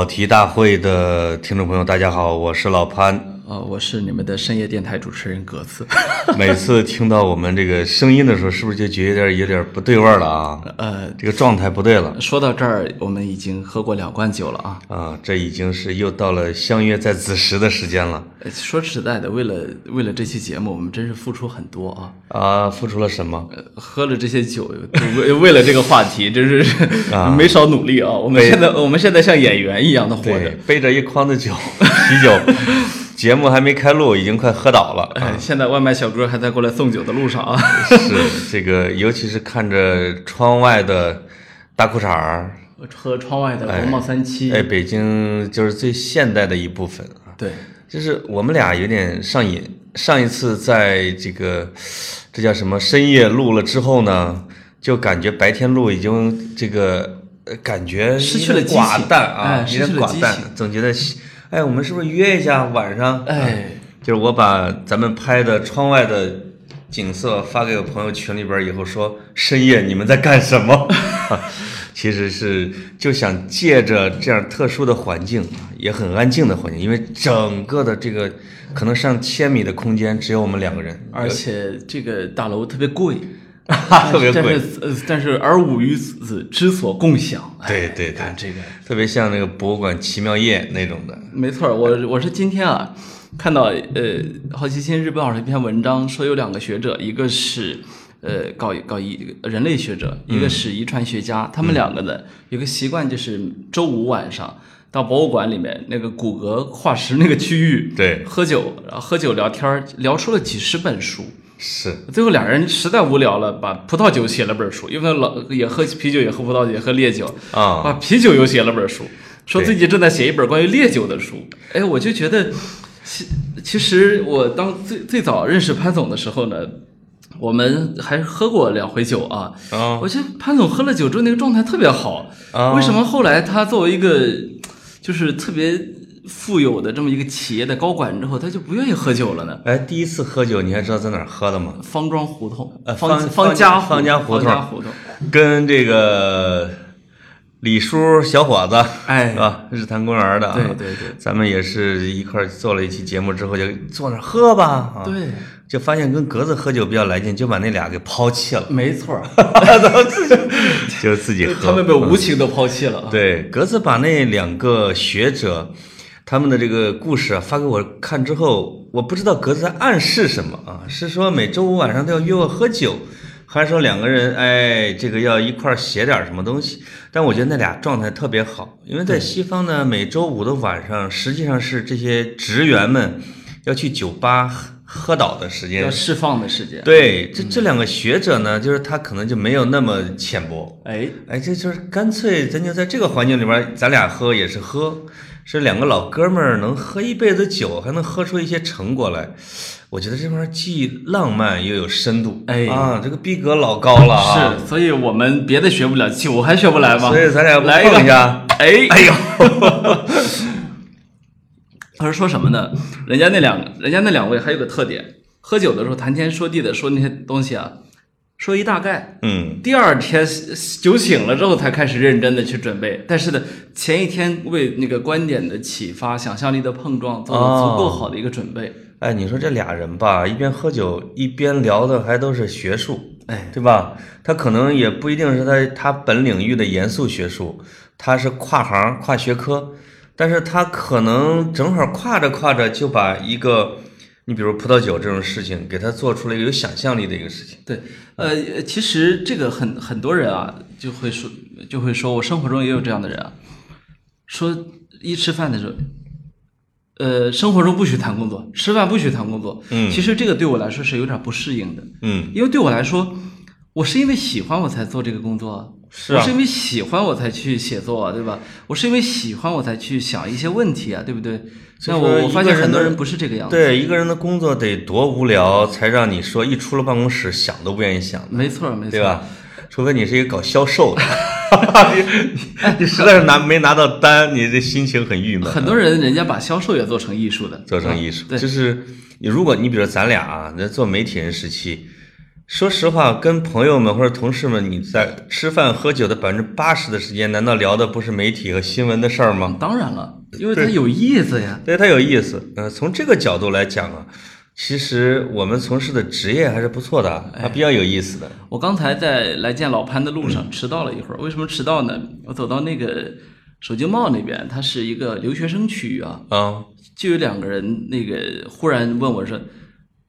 跑题大会的听众朋友，大家好，我是老潘。啊，我是你们的深夜电台主持人格子。每次听到我们这个声音的时候，是不是就觉得有点有点不对味儿了啊？呃，这个状态不对了。说到这儿，我们已经喝过两罐酒了啊。啊，这已经是又到了相约在子时的时间了。呃说实在的，为了为了这期节目，我们真是付出很多啊。啊，付出了什么？呃喝了这些酒，为为了这个话题，真是啊没少努力啊。我们现在我们现在像演员一样的活着。，背着一筐子酒，啤酒，节目还没开录，已经快喝倒了。哎，现在外卖小哥还在过来送酒的路上啊。是这个，尤其是看着窗外的大裤衩儿，和窗外的国贸三期，哎，北京就是最现代的一部分啊。对，就是我们俩有点上瘾。上一次在这个这叫什么深夜录了之后呢，就感觉白天录已经这个呃感觉失去了寡淡啊，有哎失去了点寡淡总觉得哎，我们是不是约一下晚上？哎，就是我把咱们拍的窗外的景色发给我朋友群里边儿以后说，深夜你们在干什么？其实是就想借着这样特殊的环境，也很安静的环境，因为整个的这个可能上千米的空间只有我们两个人，而且这个大楼特别贵，特别贵，但是呃，但是而吾与子之所共享。哎对对对看这个特别像那个博物馆奇妙夜那种的。没错，我我是今天啊看到呃《好奇心日报》上一篇文章，说有两个学者，一个是呃搞搞遗人类学者，一个是遗传学家，他们两个呢有个习惯，就是周五晚上到博物馆里面那个骨骼化石那个区域，对喝酒，然后喝酒聊天，聊出了几十本书。是，最后俩人实在无聊了，把葡萄酒写了本书，因为老也喝啤酒，也喝葡萄酒，也喝烈酒，啊。把啤酒又写了本书，说自己正在写一本关于烈酒的书。哎，我就觉得，其其实我当最最早认识潘总的时候呢，我们还喝过两回酒啊。啊。我觉得潘总喝了酒之后那个状态特别好，啊。为什么后来他作为一个就是特别富有的这么一个企业的高管之后，他就不愿意喝酒了呢？哎，第一次喝酒你还知道在哪儿喝的吗？方庄胡同，呃方方方家方家胡同方家胡同，跟这个李叔小伙子，哎是吧？日坛公园的啊，对对对咱们也是一块儿做了一期节目之后，就坐那儿喝吧，啊，对，就发现跟格子喝酒比较来劲，就把那俩给抛弃了，没错儿，就自己喝。他们被无情的抛弃了啊。对，格子把那两个学者他们的这个故事啊发给我看之后，我不知道格子在暗示什么啊？是说每周五晚上都要约我喝酒，还是说两个人哎这个要一块儿写点什么东西？但我觉得那俩状态特别好，因为在西方呢，每周五的晚上实际上是这些职员们要去酒吧喝喝倒的时间要。释放的时间。对，这这两个学者呢，就是他可能就没有那么浅薄，哎，哎，这就是干脆咱就在这个环境里边，咱俩喝也是喝，是两个老哥们儿能喝一辈子酒，还能喝出一些成果来。我觉得这玩意儿既浪漫又有深度，哎啊，这个逼格老高了啊！是，所以我们别的学不了，酒还学不来吗？所以咱俩来碰一个。下。哎，哎呦，他是说什么呢？人家那两个，人家那两位还有个特点，喝酒的时候谈天说地的说那些东西啊，说一大概，嗯，第二天酒醒了之后才开始认真的去准备，但是呢，前一天为那个观点的启发、想象力的碰撞做了足够好的一个准备。哎，你说这俩人吧，一边喝酒一边聊的还都是学术，哎，对吧？他可能也不一定是他他本领域的严肃学术，他是跨行跨学科，但是他可能正好跨着跨着就把一个，你比如葡萄酒这种事情，给他做出了一个有想象力的一个事情。对，呃，其实这个很很多人啊，就会说，就会说我生活中也有这样的人啊，说一吃饭的时候，呃，生活中不许谈工作，吃饭不许谈工作。嗯其实这个对我来说是有点不适应的，嗯，因为对我来说，我是因为喜欢我才做这个工作啊。是啊我是因为喜欢我才去写作啊，对吧？我是因为喜欢我才去想一些问题啊，对不对？那我我发现很多人不是这个样子。对，一个人的工作得多无聊，才让你说一出了办公室想都不愿意想，没错，没错，对吧？除非你是一个搞销售的，你你实在是拿没拿到单，你这心情很郁闷。很多人人家把销售也做成艺术的，做成艺术，对就是你如果你比如说咱俩啊，那做媒体人时期，说实话，跟朋友们或者同事们，你在吃饭喝酒的百分之八十的时间，难道聊的不是媒体和新闻的事儿吗？当然了，因为它有意思呀。对，它有意思。呃，从这个角度来讲啊，其实我们从事的职业还是不错的，还比较有意思的。我刚才在来见老潘的路上迟到了一会儿，为什么迟到呢？我走到那个首经贸那边，它是一个留学生区域啊，啊，就有两个人那个忽然问我说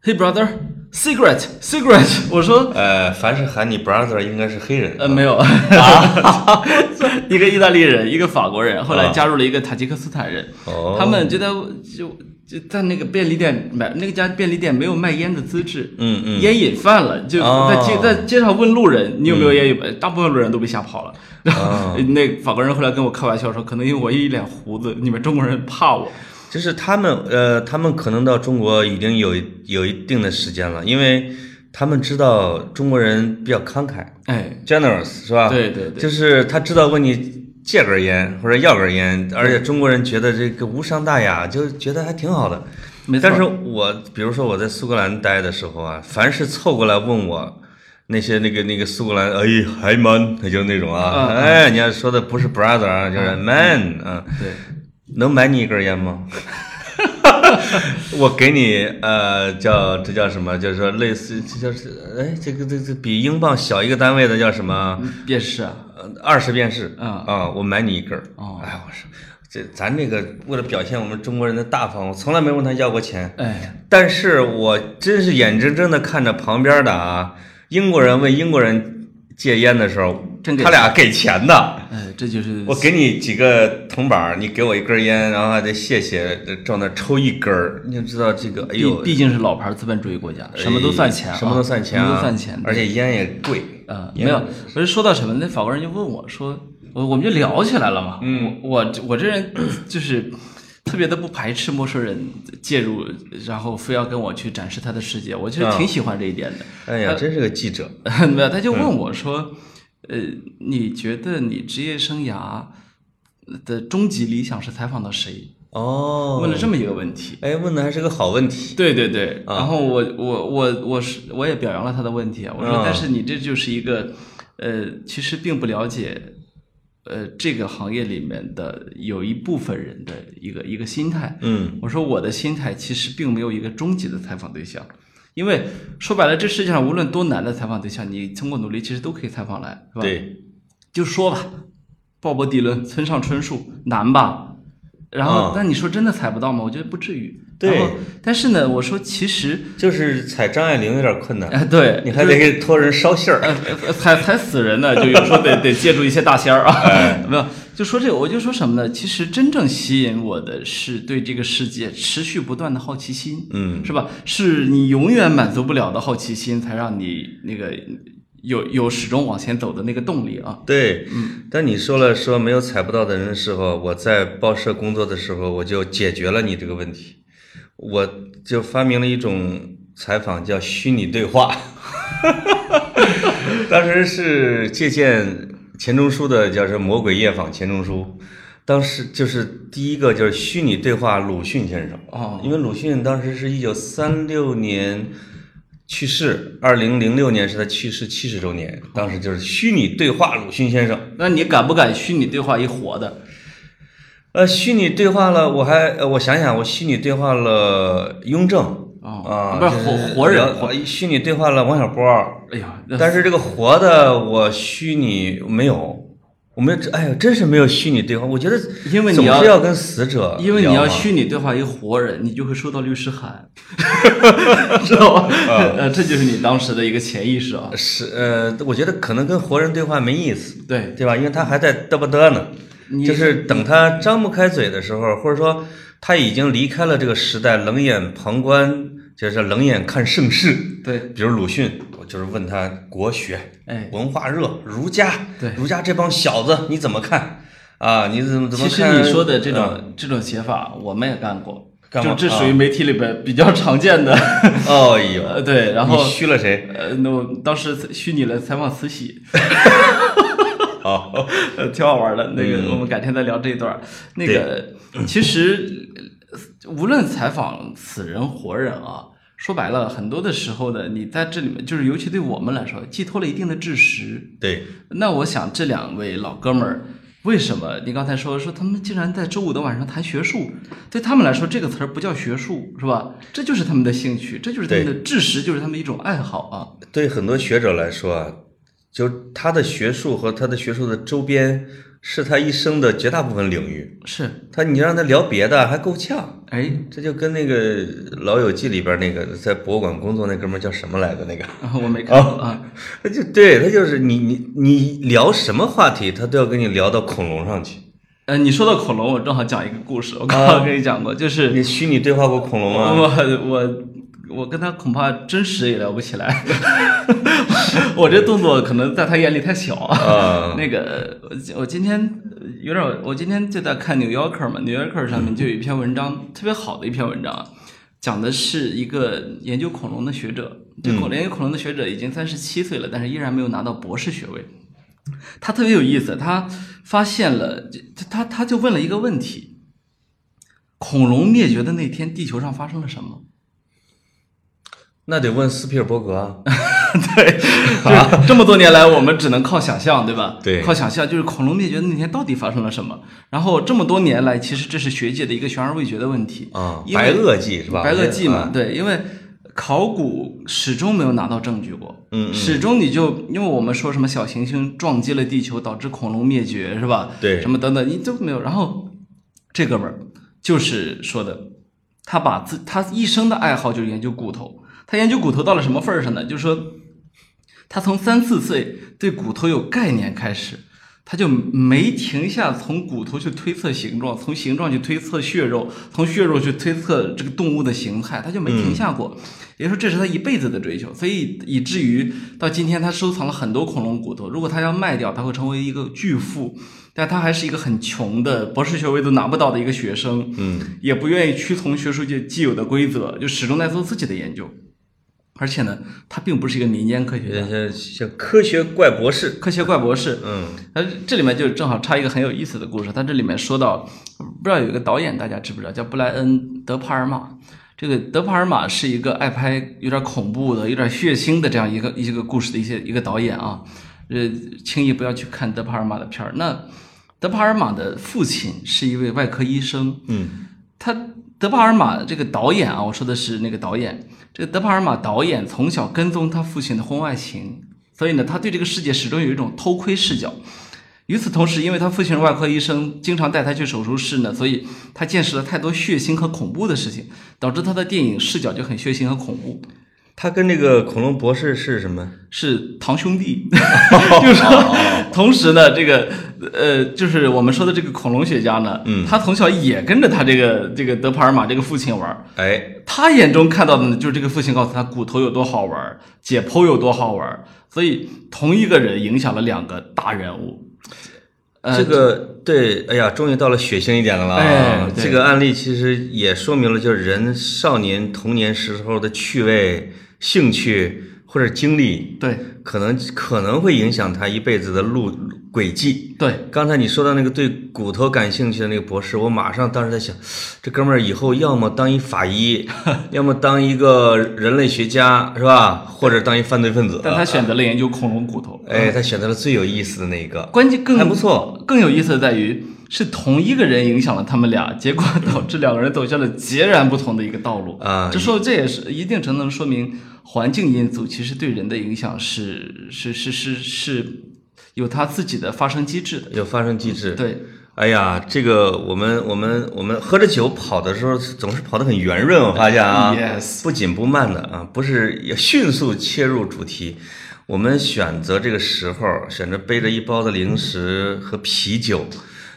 ：“Hey brother, cigarette, cigarette。”我说呃，凡是喊你 brother，应该是黑人。呃，没有，啊。一个意大利人，一个法国人，后来加入了一个塔吉克斯坦人。哦。他们就在就就在那个便利店买那个家便利店没有卖烟的资质，嗯嗯。烟瘾犯了，就哦。在街在街上问路人你有没有烟瘾，大部分路人都被吓跑了。然后哦。那法国人后来跟我开玩笑说，可能因为我一脸胡子，你们中国人怕我。就是他们，呃，他们可能到中国已经有有一定的时间了，因为他们知道中国人比较慷慨哎，，generous 是吧？对对对，就是他知道问你借根烟或者要根烟，而且中国人觉得这个无伤大雅，就觉得还挺好的。没但是我比如说我在苏格兰待的时候啊，凡是凑过来问我那些那个那个苏格兰，哎还 man，就是那种啊，嗯嗯哎，你要说的不是 brother 啊，就是 man 啊，对，能买你一根烟吗？我给你呃叫这叫什么？就是说类似这叫是哎这个这这比英镑小一个单位的叫什么？便士啊，呃二十便士啊啊，我买你一根儿。哦哎，我说这咱这个为了表现我们中国人的大方，我从来没问他要过钱。哎，但是我真是眼睁睁的看着旁边的啊，英国人问英国人戒烟的时候，真给他俩给钱的。哎，这就是我给你几个铜板，你给我一根烟，然后还得谢谢，照那抽一根儿，你就知道这个，哎毕呦，毕竟是老牌资本主义国家，什么都算钱啊，什么都算钱、啊，什么都算钱，而且烟也贵。啊，没有，我是说到什么？那法国人就问我说，我我们就聊起来了嘛。嗯，我我我这人 就是特别的不排斥陌生人介入，然后非要跟我去展示他的世界，我其实挺喜欢这一点的。哎呀，真是个记者。没有，他就问我说，呃，你觉得你职业生涯的终极理想是采访到谁？哦，问了这么一个问题。哎，问的还是个好问题。对对对，啊然后我我我我是我也表扬了他的问题啊，我说啊但是你这就是一个，呃，其实并不了解，呃，这个行业里面的有一部分人的一个一个心态。嗯我说我的心态其实并没有一个终极的采访对象，因为说白了，这世界上无论多难的采访对象，你通过努力其实都可以采访来，是吧？，对，就说吧，鲍勃迪伦、村上春树难吧？然后啊，那你说真的踩不到吗？我觉得不至于。对然后但是呢，我说其实，就是踩张爱玲有点困难，哎，对，你还得给托人捎信儿。踩踩死人呢，就有时候得得借助一些大仙儿啊。哎 没有，就说这个，我就说什么呢？其实真正吸引我的是对这个世界持续不断的好奇心，嗯，是吧？是你永远满足不了的好奇心，才让你那个有有始终往前走的那个动力啊。对。但你说了说没有采不到的人的时候，我在报社工作的时候，我就解决了你这个问题，我就发明了一种采访叫虚拟对话。当时是借鉴钱钟书的叫什么《魔鬼夜访》钱钟书，当时就是第一个就是虚拟对话鲁迅先生。啊，因为鲁迅当时是一九三六年去世，二零零六年是他去世七十周年，当时就是虚拟对话鲁迅先生。那你敢不敢虚拟对话一活的？呃，虚拟对话了，我还呃，我想想，我虚拟对话了雍正哦啊，不是活活人活虚拟对话了王小波，哎呀，但是这个活的我虚拟没有，我没有，哎呀，真是没有虚拟对话。我觉得因为你要要跟死者，因为你要虚拟对话一个活人，你就会收到律师函，知道吧？呃，这就是你当时的一个潜意识啊。是呃，我觉得可能跟活人对话没意思。对，对吧？因为他还在嘚吧嘚呢，就是等他张不开嘴的时候，或者说他已经离开了这个时代，冷眼旁观，就是冷眼看盛世。对，比如鲁迅，我就是问他国学、哎，文化热、儒家，对儒家这帮小子你怎么看啊？你怎么怎么其看？实你说的这嗯种、这种写法，我们也干过，干嘛就这属于媒体里边比较常见的。哦呦，呃，对，然后你虚了谁？呃，那我当时虚拟了采访慈禧，哦，呃，挺好玩的。那个，嗯我们改天再聊这一段儿。那个，其实呃无论采访死人活人啊，说白了，很多的时候呢，你在这里面，就是尤其对我们来说，寄托了一定的知识。对，那我想这两位老哥们儿，为什么你刚才说说他们竟然在周五的晚上谈学术？对他们来说，这个词儿不叫学术，是吧？这就是他们的兴趣，这就是他们的知识，就是他们一种爱好啊。对很多学者来说啊，就他的学术和他的学术的周边，是他一生的绝大部分领域。是，他你让他聊别的还够呛，哎，这就跟那个《老友记》里边那个在博物馆工作那哥们儿叫什么来着？那个，我没看过啊。他就对他就是你你你聊什么话题，他都要跟你聊到恐龙上去。呃，你说到恐龙，我正好讲一个故事，我刚刚跟你讲过，就是你虚拟对话过恐龙吗？我我我跟他恐怕真实也聊不起来，我这动作可能在他眼里太小啊。那个我我今天有点，我今天就在看《New Yorker》嘛，《New Yorker》上面就有一篇文章，特别好的一篇文章，讲的是一个研究恐龙的学者，这恐研究恐龙的学者已经三十七岁了，但是依然没有拿到博士学位。他特别有意思，他发现了，他他就问了一个问题：恐龙灭绝的那天，地球上发生了什么？那得问斯皮尔伯格啊。对，啊这么多年来，我们只能靠想象，对吧？对，靠想象，就是恐龙灭绝的那天到底发生了什么？然后这么多年来，其实这是学界的一个悬而未决的问题啊。白垩纪是吧？白垩纪嘛，对，因为考古始终没有拿到证据过，嗯，始终你就因为我们说什么小行星撞击了地球，导致恐龙灭绝，是吧？对，什么等等，你都没有。然后这哥们儿就是说的，他把自他一生的爱好就是研究骨头。他研究骨头到了什么份儿上呢？就是说，他从三四岁对骨头有概念开始，他就没停下从骨头去推测形状，从形状去推测血肉，从血肉去推测这个动物的形态，他就没停下过。也就是说，这是他一辈子的追求，所以以至于到今天，他收藏了很多恐龙骨头。如果他要卖掉，他会成为一个巨富。但他还是一个很穷的，博士学位都拿不到的一个学生，嗯，也不愿意屈从学术界既有的规则，就始终在做自己的研究。而且呢，他并不是一个民间科学家，像像科学怪博士，科学怪博士。嗯，他这里面就正好插一个很有意思的故事。他这里面说到，不知道有一个导演，大家知不知道？叫布莱恩·德帕尔玛。这个德帕尔玛是一个爱拍有点恐怖的、有点血腥的这样一个一个故事的一些一个导演啊。呃，轻易不要去看德帕尔玛的片儿。那德帕尔玛的父亲是一位外科医生。嗯，他德帕尔玛这个导演啊，我说的是那个导演。这个德帕尔玛导演从小跟踪他父亲的婚外情，所以呢，他对这个世界始终有一种偷窥视角。与此同时，因为他父亲是外科医生，经常带他去手术室呢，所以他见识了太多血腥和恐怖的事情，导致他的电影视角就很血腥和恐怖。他跟这个恐龙博士是什么？是堂兄弟，就是说，同时呢，这个呃，就是我们说的这个恐龙学家呢，嗯，他从小也跟着他这个这个德帕尔玛这个父亲玩，哎，他眼中看到的呢，就是这个父亲告诉他骨头有多好玩，解剖有多好玩，所以同一个人影响了两个大人物。这个对，哎呀，终于到了血腥一点的了啊！这个案例其实也说明了，就是人少年童年时候的趣味、兴趣或者经历，对，可能可能会影响他一辈子的路轨迹。对，刚才你说到那个对骨头感兴趣的那个博士，我马上当时在想，这哥们儿以后要么当一法医，要么当一个人类学家，是吧？或者当一犯罪分子。但他选择了研究恐龙骨头。哎，他选择了最有意思的那一个，关键更还不错。更有意思的在于，是同一个人影响了他们俩，结果导致两个人走向了截然不同的一个道路啊。这说这也是一定程度上说明，环境因素其实对人的影响是是是是是有它自己的发生机制的，有发生机制。对，哎呀，这个我们我们我们喝着酒跑的时候，总是跑得很圆润，我发现啊，yes，不紧不慢的啊，不是要迅速切入主题。我们选择这个时候，选择背着一包的零食和啤酒，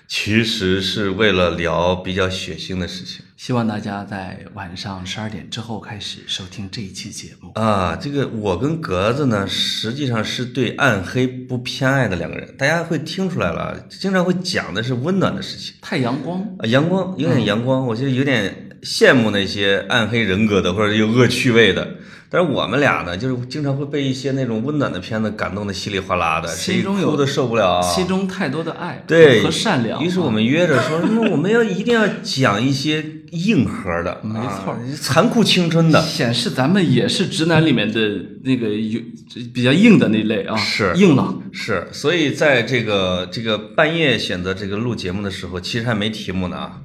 其实是为了聊比较血腥的事情。希望大家在晚上十二点之后开始收听这一期节目啊。这个我跟格子呢，实际上是对暗黑不偏爱的两个人。大家会听出来了，经常会讲的是温暖的事情，太阳光啊，阳光有点阳光，我觉得有点羡慕那些暗黑人格的或者有恶趣味的。但是我们俩呢，就是经常会被一些那种温暖的片子感动的稀里哗啦的，心中有的受不了啊。心中太多的爱对和善良。于是我们约着说，那我们要一定要讲一些硬核的，没错啊残酷青春的。显示咱们也是直男里面的那个有比较硬的那类啊，是硬朗。是，所以在这个这个半夜选择这个录节目的时候，其实还没题目呢啊。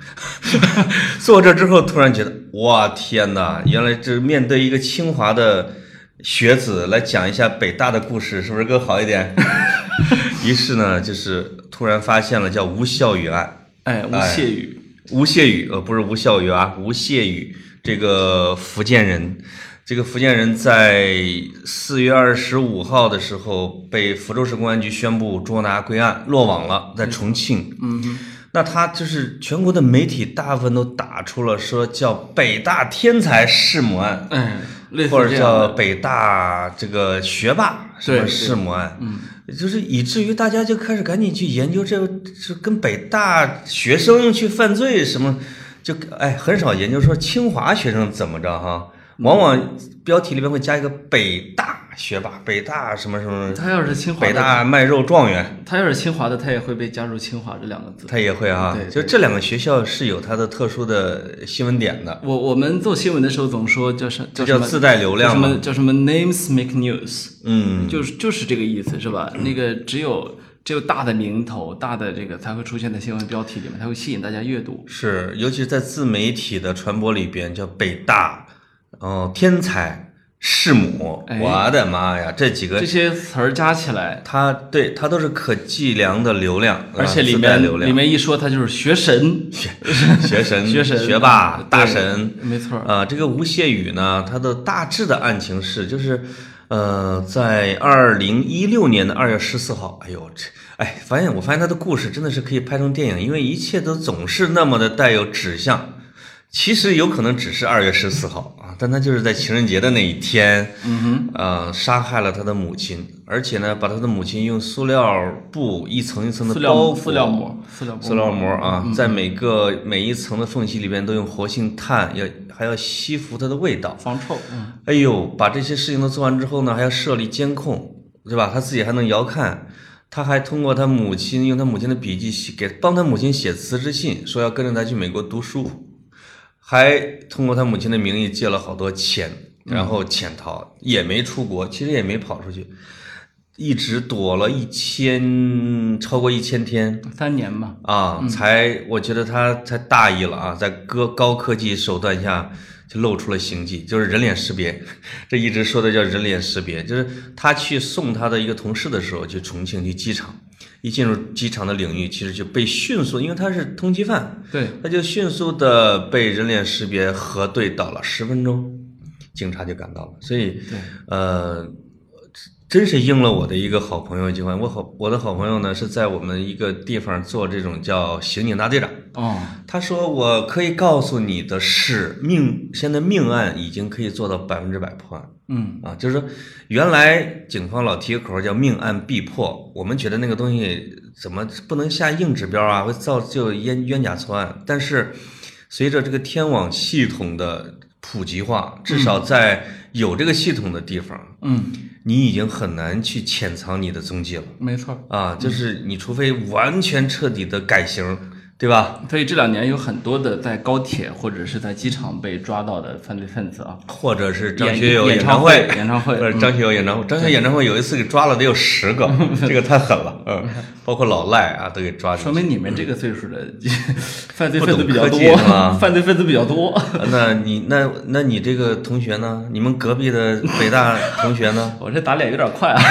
坐这之后，突然觉得，哇天哪，原来这面对一个清华的学子来讲一下北大的故事，是不是更好一点？于是呢，就是突然发现了叫吴孝宇案。哎，吴谢宇，吴谢宇，呃，不是吴孝宇啊，吴谢宇，这个福建人，这个福建人在四月二十五号的时候被福州市公安局宣布捉拿归案，落网了，在重庆。嗯，那他就是全国的媒体大部分都打出了说叫北大天才弑母案，嗯，或者。叫北大这个学霸什么弑母案，嗯，就是以至于大家就开始赶紧去研究这个，是跟北大学生去犯罪什么，就哎很少研究说清华学生怎么着哈，往往标题里面会加一个北大学霸，北大什么什么，他要是清华，北大卖肉状元，他要是清华的，他也会被加入清华这两个字。他也会啊，对就这两个学校是有它的特殊的新闻点的，我我们做新闻的时候总说叫什么叫自带流量什么叫什么 names make news，嗯，就是就是这个意思是吧？那个只有只有大的名头、大的这个才会出现在新闻标题里面，才会吸引大家阅读。是，尤其是在自媒体的传播里边，叫北大，哦，天才弑母，哎。我的妈呀，这几个这，些词儿加起来，它对它都是可计量的流量，而且里啊自带面里流量，面一说它就是学神，学神、学神、学霸、大神，没错。儿。啊，这个吴谢宇呢，他的大致的案情是，就是，呃，在二零一六年的二月十四号，哎呦，这，哎，发现我发现他的故事真的是可以拍成电影，因为一切都总是那么的带有指向，其实有可能只是二月十四号啊，但他就是在情人节的那一天，嗯哼，呃，杀害了他的母亲，而且呢，把他的母亲用塑料布一层一层的塑包料塑料膜，塑料塑料膜啊，在每个每一层的缝隙里边都用活性炭，要还要吸附它的味道。防臭。嗯，哎呦，把这些事情都做完之后呢，还要设立监控，对吧？他自己还能遥看，他还通过他母亲用他母亲的笔记写给帮他母亲写辞职信，说要跟着他去美国读书，还通过他母亲的名义借了好多钱，然后潜逃，也没出国，其实也没跑出去，一直躲了一千超过一千天。三年吧。啊，才我觉得他才大意了啊，在高高科技手段下就露出了行迹，就是人脸识别，这一直说的叫人脸识别，就是他去送他的一个同事的时候，去重庆去机场，一进入机场的领域，其实就被迅速，因为他是通缉犯，对，他就迅速的被人脸识别核对到了十分钟，警察就赶到了，所以呃，真是应了我的一个好朋友一句话，我好我的好朋友呢是在我们一个地方做这种叫刑警大队长，哦，他说我可以告诉你的是命，现在命案已经可以做到百分之百破案。嗯，啊，就是说，原来警方老提个口号叫命案必破，我们觉得那个东西怎么不能下硬指标啊，会造就冤冤假错案。但是，随着这个天网系统的普及化，至少在有这个系统的地方，嗯，你已经很难去潜藏你的踪迹了没错。啊，就是你除非完全彻底的改型，对吧？所以这两年有很多的在高铁或者是在机场被抓到的犯罪分子啊，或者是张学友演演唱唱会会，演唱会不是张学友演唱会，张学友演唱会有一次给抓了得有十个，这个太狠了，嗯，包括老赖啊都给抓进去。说明你们这个岁数的 犯罪分子比较多犯罪分子比较多。那你那那你这个同学呢？你们隔壁的北大同学呢？我这打脸有点快啊。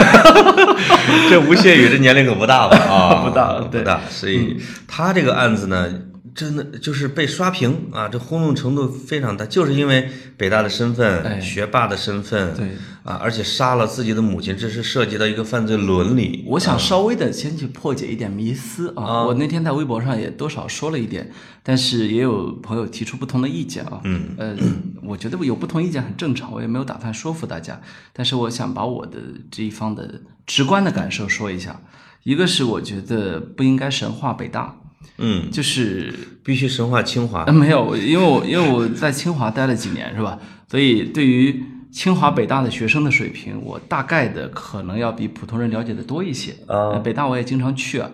这吴谢宇这年龄可不大了？啊，不大对不大，所以他这个案子呢，真的就是被刷屏啊，这轰动程度非常大，就是因为北大的身份、哎学霸的身份，对啊，而且杀了自己的母亲，这是涉及到一个犯罪伦理。我想稍微的先去破解一点迷思啊，啊我那天在微博上也多少说了一点，但是也有朋友提出不同的意见啊。嗯，呃，我觉得有不同意见很正常，我也没有打算说服大家，但是我想把我的这一方的直观的感受说一下。一个是我觉得不应该神化北大，嗯，就是必须神化清华呃，。没有，因为我因为我在清华待了几年，是吧？所以对于清华北大的学生的水平，我大概的可能要比普通人了解的多一些。啊呃北大我也经常去啊。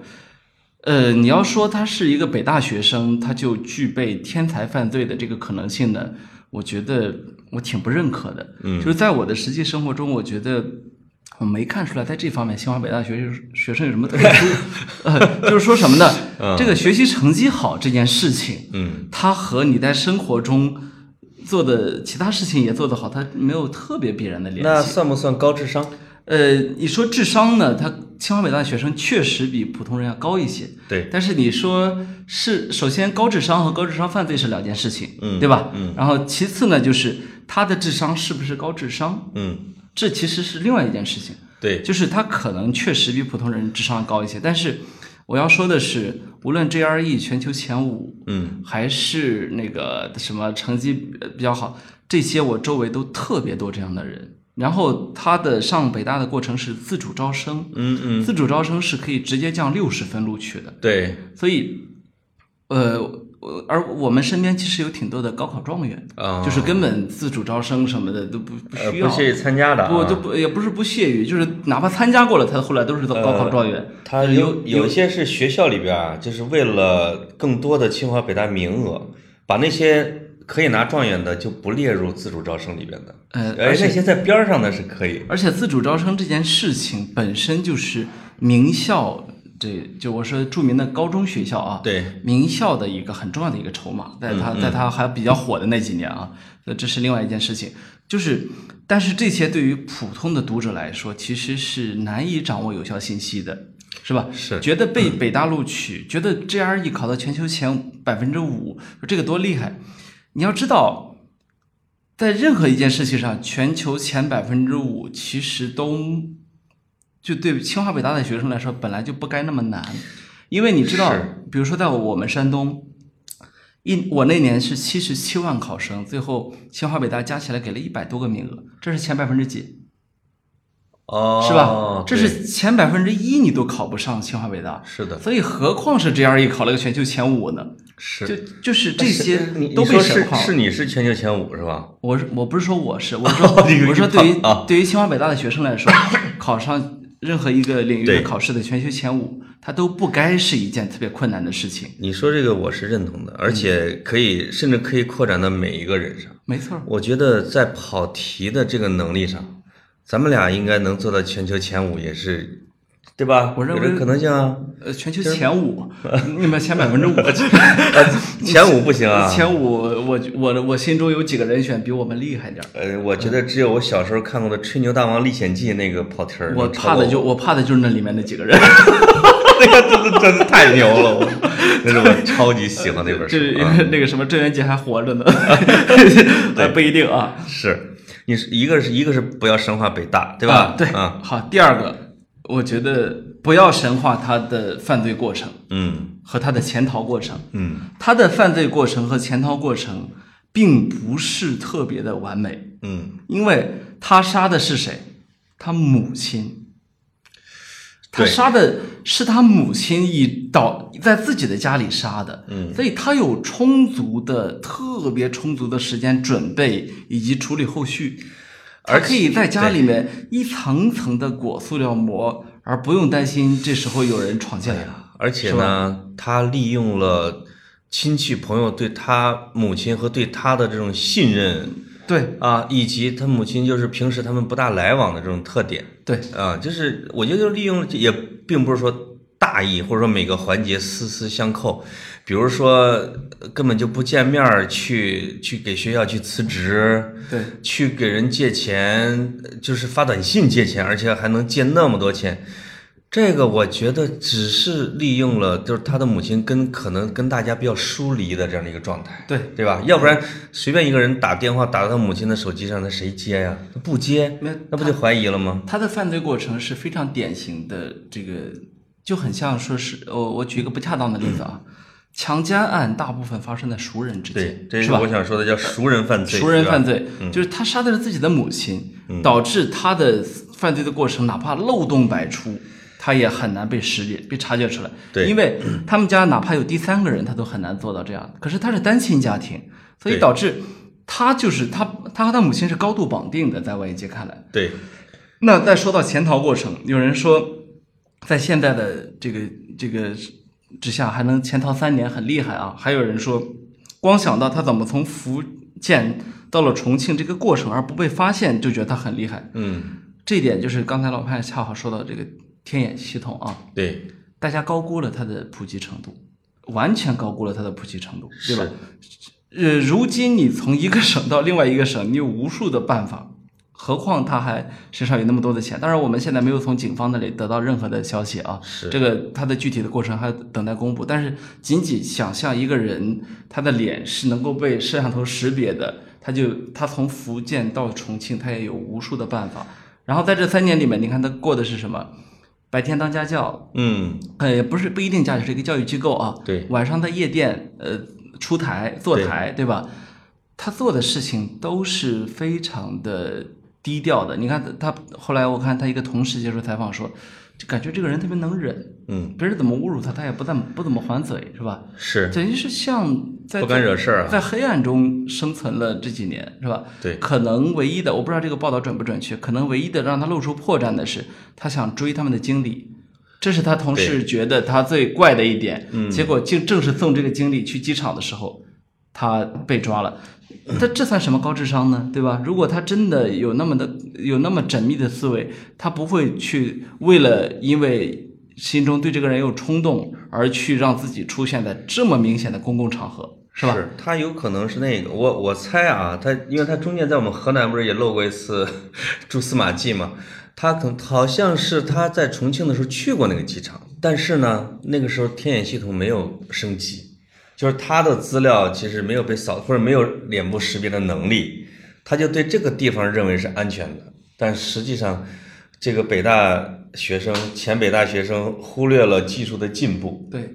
呃，你要说他是一个北大学生，他就具备天才犯罪的这个可能性呢？我觉得我挺不认可的。嗯，就是在我的实际生活中，我觉得我没看出来在这方面清华北大学学生有什么特殊。呃，就是说什么呢？这个学习成绩好这件事情，嗯，它和你在生活中做的其他事情也做得好，它没有特别必然的联系。那算不算高智商？呃，你说智商呢？他清华北大的学生确实比普通人要高一些。对，但是你说是，首先高智商和高智商犯罪是两件事情，嗯对吧？嗯。然后其次呢，就是他的智商是不是高智商，嗯，这其实是另外一件事情。对，就是他可能确实比普通人智商高一些，但是我要说的是，无论 GRE 全球前五，嗯，还是那个什么成绩呃比较好，这些我周围都特别多这样的人。然后他的上北大的过程是自主招生，嗯嗯，自主招生是可以直接降六十分录取的，对，所以，呃，我而我们身边其实有挺多的高考状元，啊，就是根本自主招生什么的都不不呃需要，不屑于参加的啊，不都不也不是不屑于，就是哪怕参加过了，他后来都是高考状元。他就是有有些是学校里边啊，就是为了更多的清华北大名额，把那些可以拿状元的就不列入自主招生里边的，呃，而那些在边儿上的是可以。而且自主招生这件事情本身就是名校，这就我说著名的高中学校啊，对，名校的一个很重要的一个筹码，在他在他还比较火的那几年啊，呃，这是另外一件事情。就是，但是这些对于普通的读者来说，其实是难以掌握有效信息的，是吧？是觉得被北大录取，觉得 GRE 考到全球前百分之五，说这个多厉害。你要知道，在任何一件事情上，全球前百分之五其实都，就对清华北大的学生来说，本来就不该那么难，因为你知道，比如说在我们山东，一我那年是七十七万考生，最后清华北大加起来给了一百多个名额，这是前百分之几，哦，是吧？这是前百分之一你都考不上清华北大，是的，所以何况是 GRE 考了个全球前五呢？是就就是这些你都被是。是你是全球前五是吧？我是我不是说我是，我 说你我说对于啊对于清华北大的学生来说，考上任何一个领域的考试的全球前五，它都不该是一件特别困难的事情。你说这个我是认同的，而且可以甚至可以扩展到每一个人上。没错儿，我觉得在跑题的这个能力上，咱们俩应该能做到全球前五，也是，对吧？我认为可能性啊。呃，全球前五，你们前百分之五，前五不行啊。前五，我我我心中有几个人选比我们厉害点儿。呃，我觉得只有我小时候看过的《吹牛大王历险记》那个跑题儿，我怕的就我怕的就是那里面那几个人，那个真的真的太牛了，我那是我超级喜欢那本书。那个什么郑渊洁还活着呢，还不一定啊，是，你是一个是一个是不要神化北大，对啊吧？对，啊，好，第二个，我觉得不要神化他的犯罪过程嗯和他的潜逃过程。嗯他的犯罪过程和潜逃过程并不是特别的完美，嗯，因为他杀的是谁？他母亲。他杀的是他母亲以导在自己的家里杀的，嗯所以他有充足的、特别充足的时间准备以及处理后续，他而可以在家里面一层层的裹塑料膜，而不用担心这时候有人闯进来。而且呢，他利用了亲戚朋友对他母亲和对他的这种信任对。啊，以及他母亲就是平时他们不大来往的这种特点对，啊，就是我觉得就利用也并不是说大意，或者说每个环节丝丝相扣，比如说呃根本就不见面儿去去给学校去辞职，对去给人借钱，呃就是发短信借钱，而且还能借那么多钱。这个我觉得只是利用了，就是他的母亲跟可能跟大家比较疏离的这样的一个状态，对，对吧？要不然随便一个人打电话打到他母亲的手机上，那谁接呀？他不接，那那不就怀疑了吗？他的犯罪过程是非常典型的，这个就很像说是，我我举一个不恰当的例子啊，强奸案大部分发生在熟人之间，，是吧这是我？想说的，叫熟人犯罪。熟人犯罪就是他杀的是自己的母亲，导致他的犯罪的过程哪怕漏洞百出，他也很难被识别、被察觉出来。对因为他们家哪怕有第三个人，他都很难做到这样。可是他是单亲家庭，所以导致他就是他他和他母亲是高度绑定的，在外界看来。对，那再说到潜逃过程，有人说，在现在的这个这个之下还能潜逃三年，很厉害啊。还有人说，光想到他怎么从福建到了重庆这个过程而不被发现，就觉得他很厉害。嗯，这一点就是刚才老潘恰好说到这个天眼系统啊，对，大家高估了它的普及程度，完全高估了它的普及程度，对吧？呃，如今你从一个省到另外一个省，你有无数的办法，何况他还身上有那么多的钱。当然，我们现在没有从警方那里得到任何的消息啊，是这个他的具体的过程还等待公布。但是，仅仅想象一个人他的脸是能够被摄像头识别的，他就他从福建到重庆，他也有无数的办法。然后在这三年里面，你看他过的是什么？白天当家教，嗯，呃，不是不一定家教，是一个教育机构啊。对晚上在夜店，呃，出台坐台，对吧？他做的事情都是非常的低调的。你看他他后来我看他一个同事接受采访说，就感觉这个人特别能忍，嗯，别人怎么侮辱他，他也不怎么不怎么还嘴，是吧？是，等于是像在不敢惹事儿啊在黑暗中生存了这几年，是吧？对可能唯一的，我不知道这个报道准不准确，可能唯一的让他露出破绽的是，他想追他们的经理，这是他同事觉得他最怪的一点。嗯，结果就正是送这个经理去机场的时候，他被抓了。他这算什么高智商呢？对吧？如果他真的有那么的有那么缜密的思维，他不会去为了因为心中对这个人有冲动而去让自己出现在这么明显的公共场合，是吧？他有可能是那个，我我猜啊，他因为他中间在我们河南不是也露过一次 蛛丝马迹嘛，他可好像是他在重庆的时候去过那个机场，但是呢，那个时候天眼系统没有升级，就是他的资料其实没有被扫或者没有脸部识别的能力，他就对这个地方认为是安全的，但实际上这个北大学生前北大学生忽略了技术的进步，对，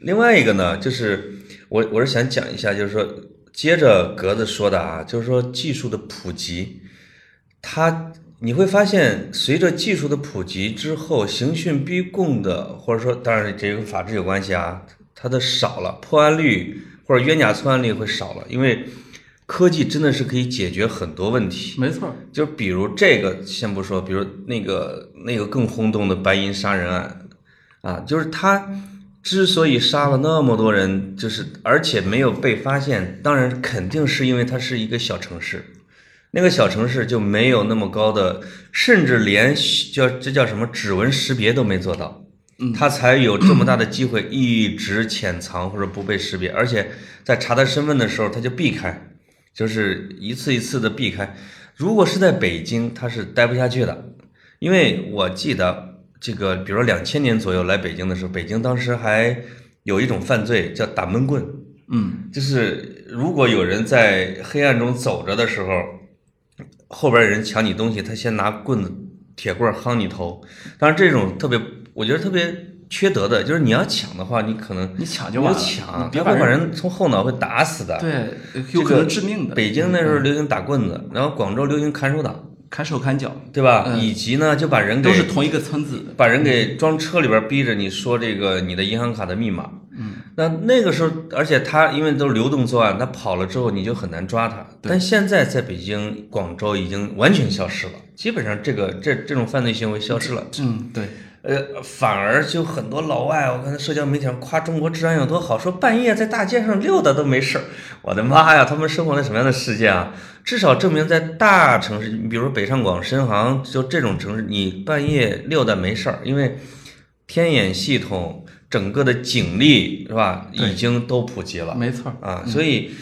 另外一个呢，就是我我是想讲一下，就是说接着格子说的啊，就是说技术的普及，它你会发现，随着技术的普及之后，刑讯逼供的，或者说当然这跟法治有关系啊，它的少了，破案率或者冤假错案率会少了，因为科技真的是可以解决很多问题。没错，就比如这个，先不说，比如那个那个更轰动的白银杀人案，啊，就是他之所以杀了那么多人，就是而且没有被发现，当然肯定是因为它是一个小城市，那个小城市就没有那么高的，甚至连叫这叫什么指纹识别都没做到，他才有这么大的机会 一直潜藏或者不被识别，而且在查他身份的时候他就避开。就是一次一次的避开。如果是在北京，他是待不下去的，因为我记得这个，比如说两千年左右来北京的时候，北京当时还有一种犯罪叫打闷棍，嗯，就是如果有人在黑暗中走着的时候，后边有人抢你东西，他先拿棍子、铁棍夯你头。当然，这种特别，我觉得特别缺德的，就是你要抢的话，你可能你抢就完了，别把人从后脑会打死的。对，有可能致命的。北京那时候流行打棍子，然后广州流行砍手党，砍手砍脚对吧？以及呢，就把人给都是同一个村子。把人给装车里边，逼着你说这个你的银行卡的密码。嗯，那那个时候，而且他因为都是流动作案，他跑了之后你就很难抓他。但现在在北京、广州已经完全消失了，基本上这个这这种犯罪行为消失了。嗯，对，呃，反而就很多老外，我看在社交媒体上夸中国治安有多好，说半夜在大街上溜达都没事儿。我的妈呀，他们生活在什么样的世界啊？至少证明在大城市，你比如说北上广深杭，就这种城市，你半夜溜达没事儿，因为天眼系统整个的警力是吧，已经都普及了。没错儿。啊，所以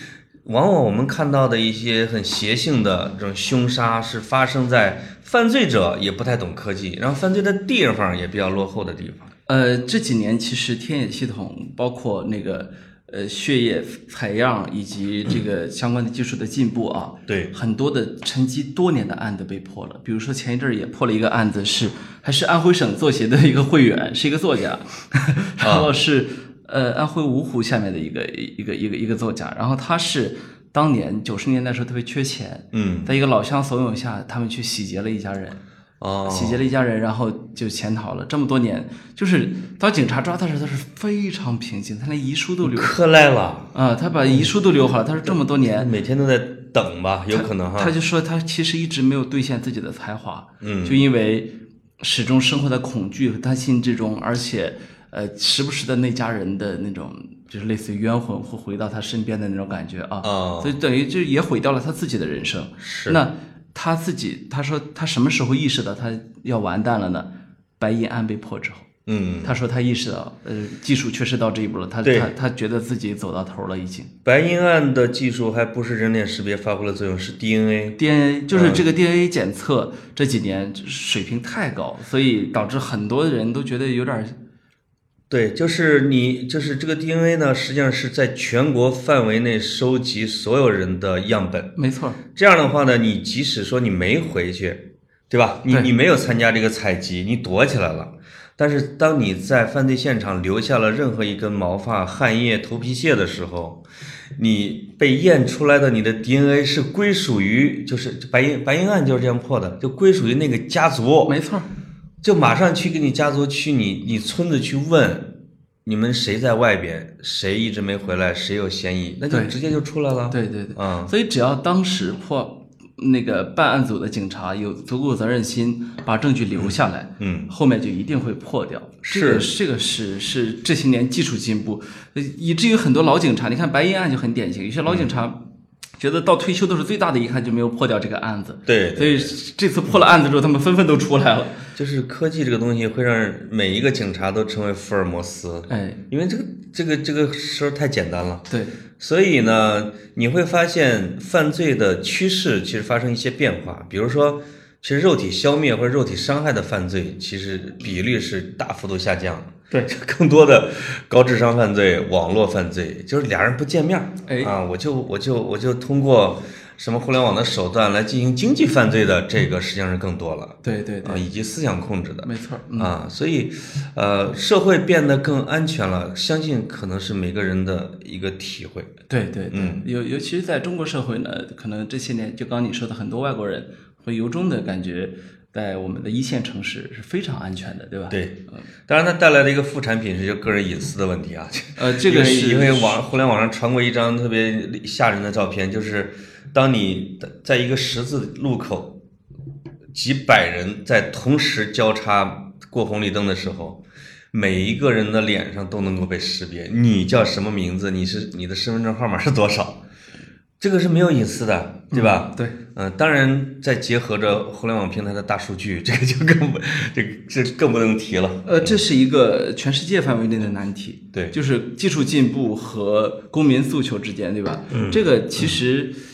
往往我们看到的一些很邪性的这种凶杀，是发生在犯罪者也不太懂科技，然后犯罪的地方也比较落后的地方。呃，这几年其实天眼系统包括那个呃血液采样以及这个 相关的技术的进步啊，对很多的沉积多年的案子被破了。比如说前一阵儿也破了一个案子是，还是安徽省作协的一个会员，是一个作家，然后是呃安徽芜湖下面的一个一个一个一个作家，然后他是当年九十年代时候特别缺钱，嗯，在一个老乡怂恿下，他们去洗劫了一家人。哦，洗劫了一家人，然后就潜逃了。这么多年，就是当警察抓他时，他是非常平静，他连遗书都留可赖了，啊，他把遗书都留好了。他说这么多年，每天都在等吧，有可能哈。他就说他其实一直没有兑现自己的才华，嗯就因为始终生活在恐惧和担心之中，而且呃时不时的那家人的那种就是类似于冤魂会回到他身边的那种感觉啊，哦所以等于就也毁掉了他自己的人生。是那他自己他说他什么时候意识到他要完蛋了呢？白银案被破之后。嗯，他说他意识到，呃，技术确实到这一步了，他他他觉得自己走到头了，已经。白银案的技术还不是人脸识别发挥了作用，是 DNA。DNA 就是这个 DNA 检测这几年水平太高，所以导致很多人都觉得有点儿对，就是你，就是这个 DNA 呢，实际上是在全国范围内收集所有人的样本。没错，这样的话呢，你即使说你没回去，对吧？你你没有参加这个采集，你躲起来了。但是当你在犯罪现场留下了任何一根毛发、汗液、头皮屑的时候，你被验出来的你的 DNA 是归属于，就是白银白银案就是这样破的，就归属于那个家族。没错儿，就马上去给你家族去你你村子去问，你们谁在外边，谁一直没回来，谁有嫌疑，那就对直接就出来了。对对对，嗯、所以只要当时破那个办案组的警察有足够责任心，把证据留下来，嗯，后面就一定会破掉。是这个是是这些年技术进步，呃以至于很多老警察，你看白银案就很典型，有些老警察觉得到退休都是最大的遗憾，就没有破掉这个案子。对所以这次破了案子之后，他们纷纷都出来了。就是科技这个东西会让每一个警察都成为福尔摩斯，哎，因为这个这个这个事儿太简单了。对，所以呢，你会发现犯罪的趋势其实发生一些变化，比如说，其实肉体消灭或者肉体伤害的犯罪，其实比率是大幅度下降的。对，更多的高智商犯罪、网络犯罪，就是俩人不见面，哎啊，我就我就我就通过什么互联网的手段来进行经济犯罪的，这个实际上是更多了。对对对，啊，以及思想控制的，没错儿。嗯，啊，所以，呃，社会变得更安全了，相信可能是每个人的一个体会。对对对，嗯尤尤其是在中国社会呢，可能这些年就刚你说的，很多外国人会由衷的感觉，在我们的一线城市是非常安全的，对吧？，对，当然它带来的一个副产品是就个人隐私的问题啊。呃，这个是因为网互联网上传过一张特别吓人的照片，就是当你在一个十字路口，几百人在同时交叉过红绿灯的时候，每一个人的脸上都能够被识别，你叫什么名字，你是你的身份证号码是多少，这个是没有隐私的，对吧？对，嗯、当然再结合着互联网平台的大数据，这个就更不，这个这更不能提了。呃，这是一个全世界范围内的难题。对就是技术进步和公民诉求之间，对吧？嗯这个其实，呃，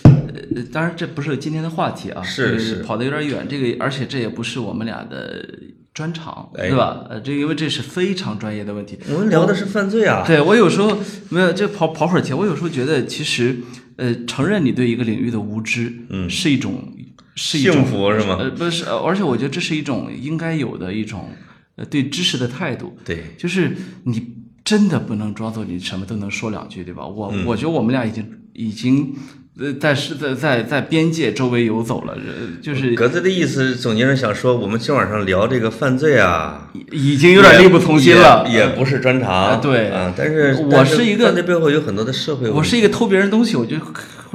当然这不是今天的话题啊，是是跑得有点远。这个，而且这也不是我们俩的专长，哎对吧？呃，这因为这是非常专业的问题。我们聊的是犯罪啊，对我有时候没有这跑跑会儿题，我有时候觉得其实呃，承认你对一个领域的无知，嗯，是一种是一种幸福是吗？呃不是，呃而且我觉得这是一种应该有的一种呃对知识的态度，对，就是你真的不能装作你什么都能说两句，对吧？我、嗯我觉得我们俩已经已经呃在是在在在边界周围游走了，呃就是格子的意思，总结是想说，我们今晚上聊这个犯罪啊，已经有点力不从心了。也也不是专长，啊对啊，但是我是一个犯罪背后有很多的社会，我是一个偷别人东西，我就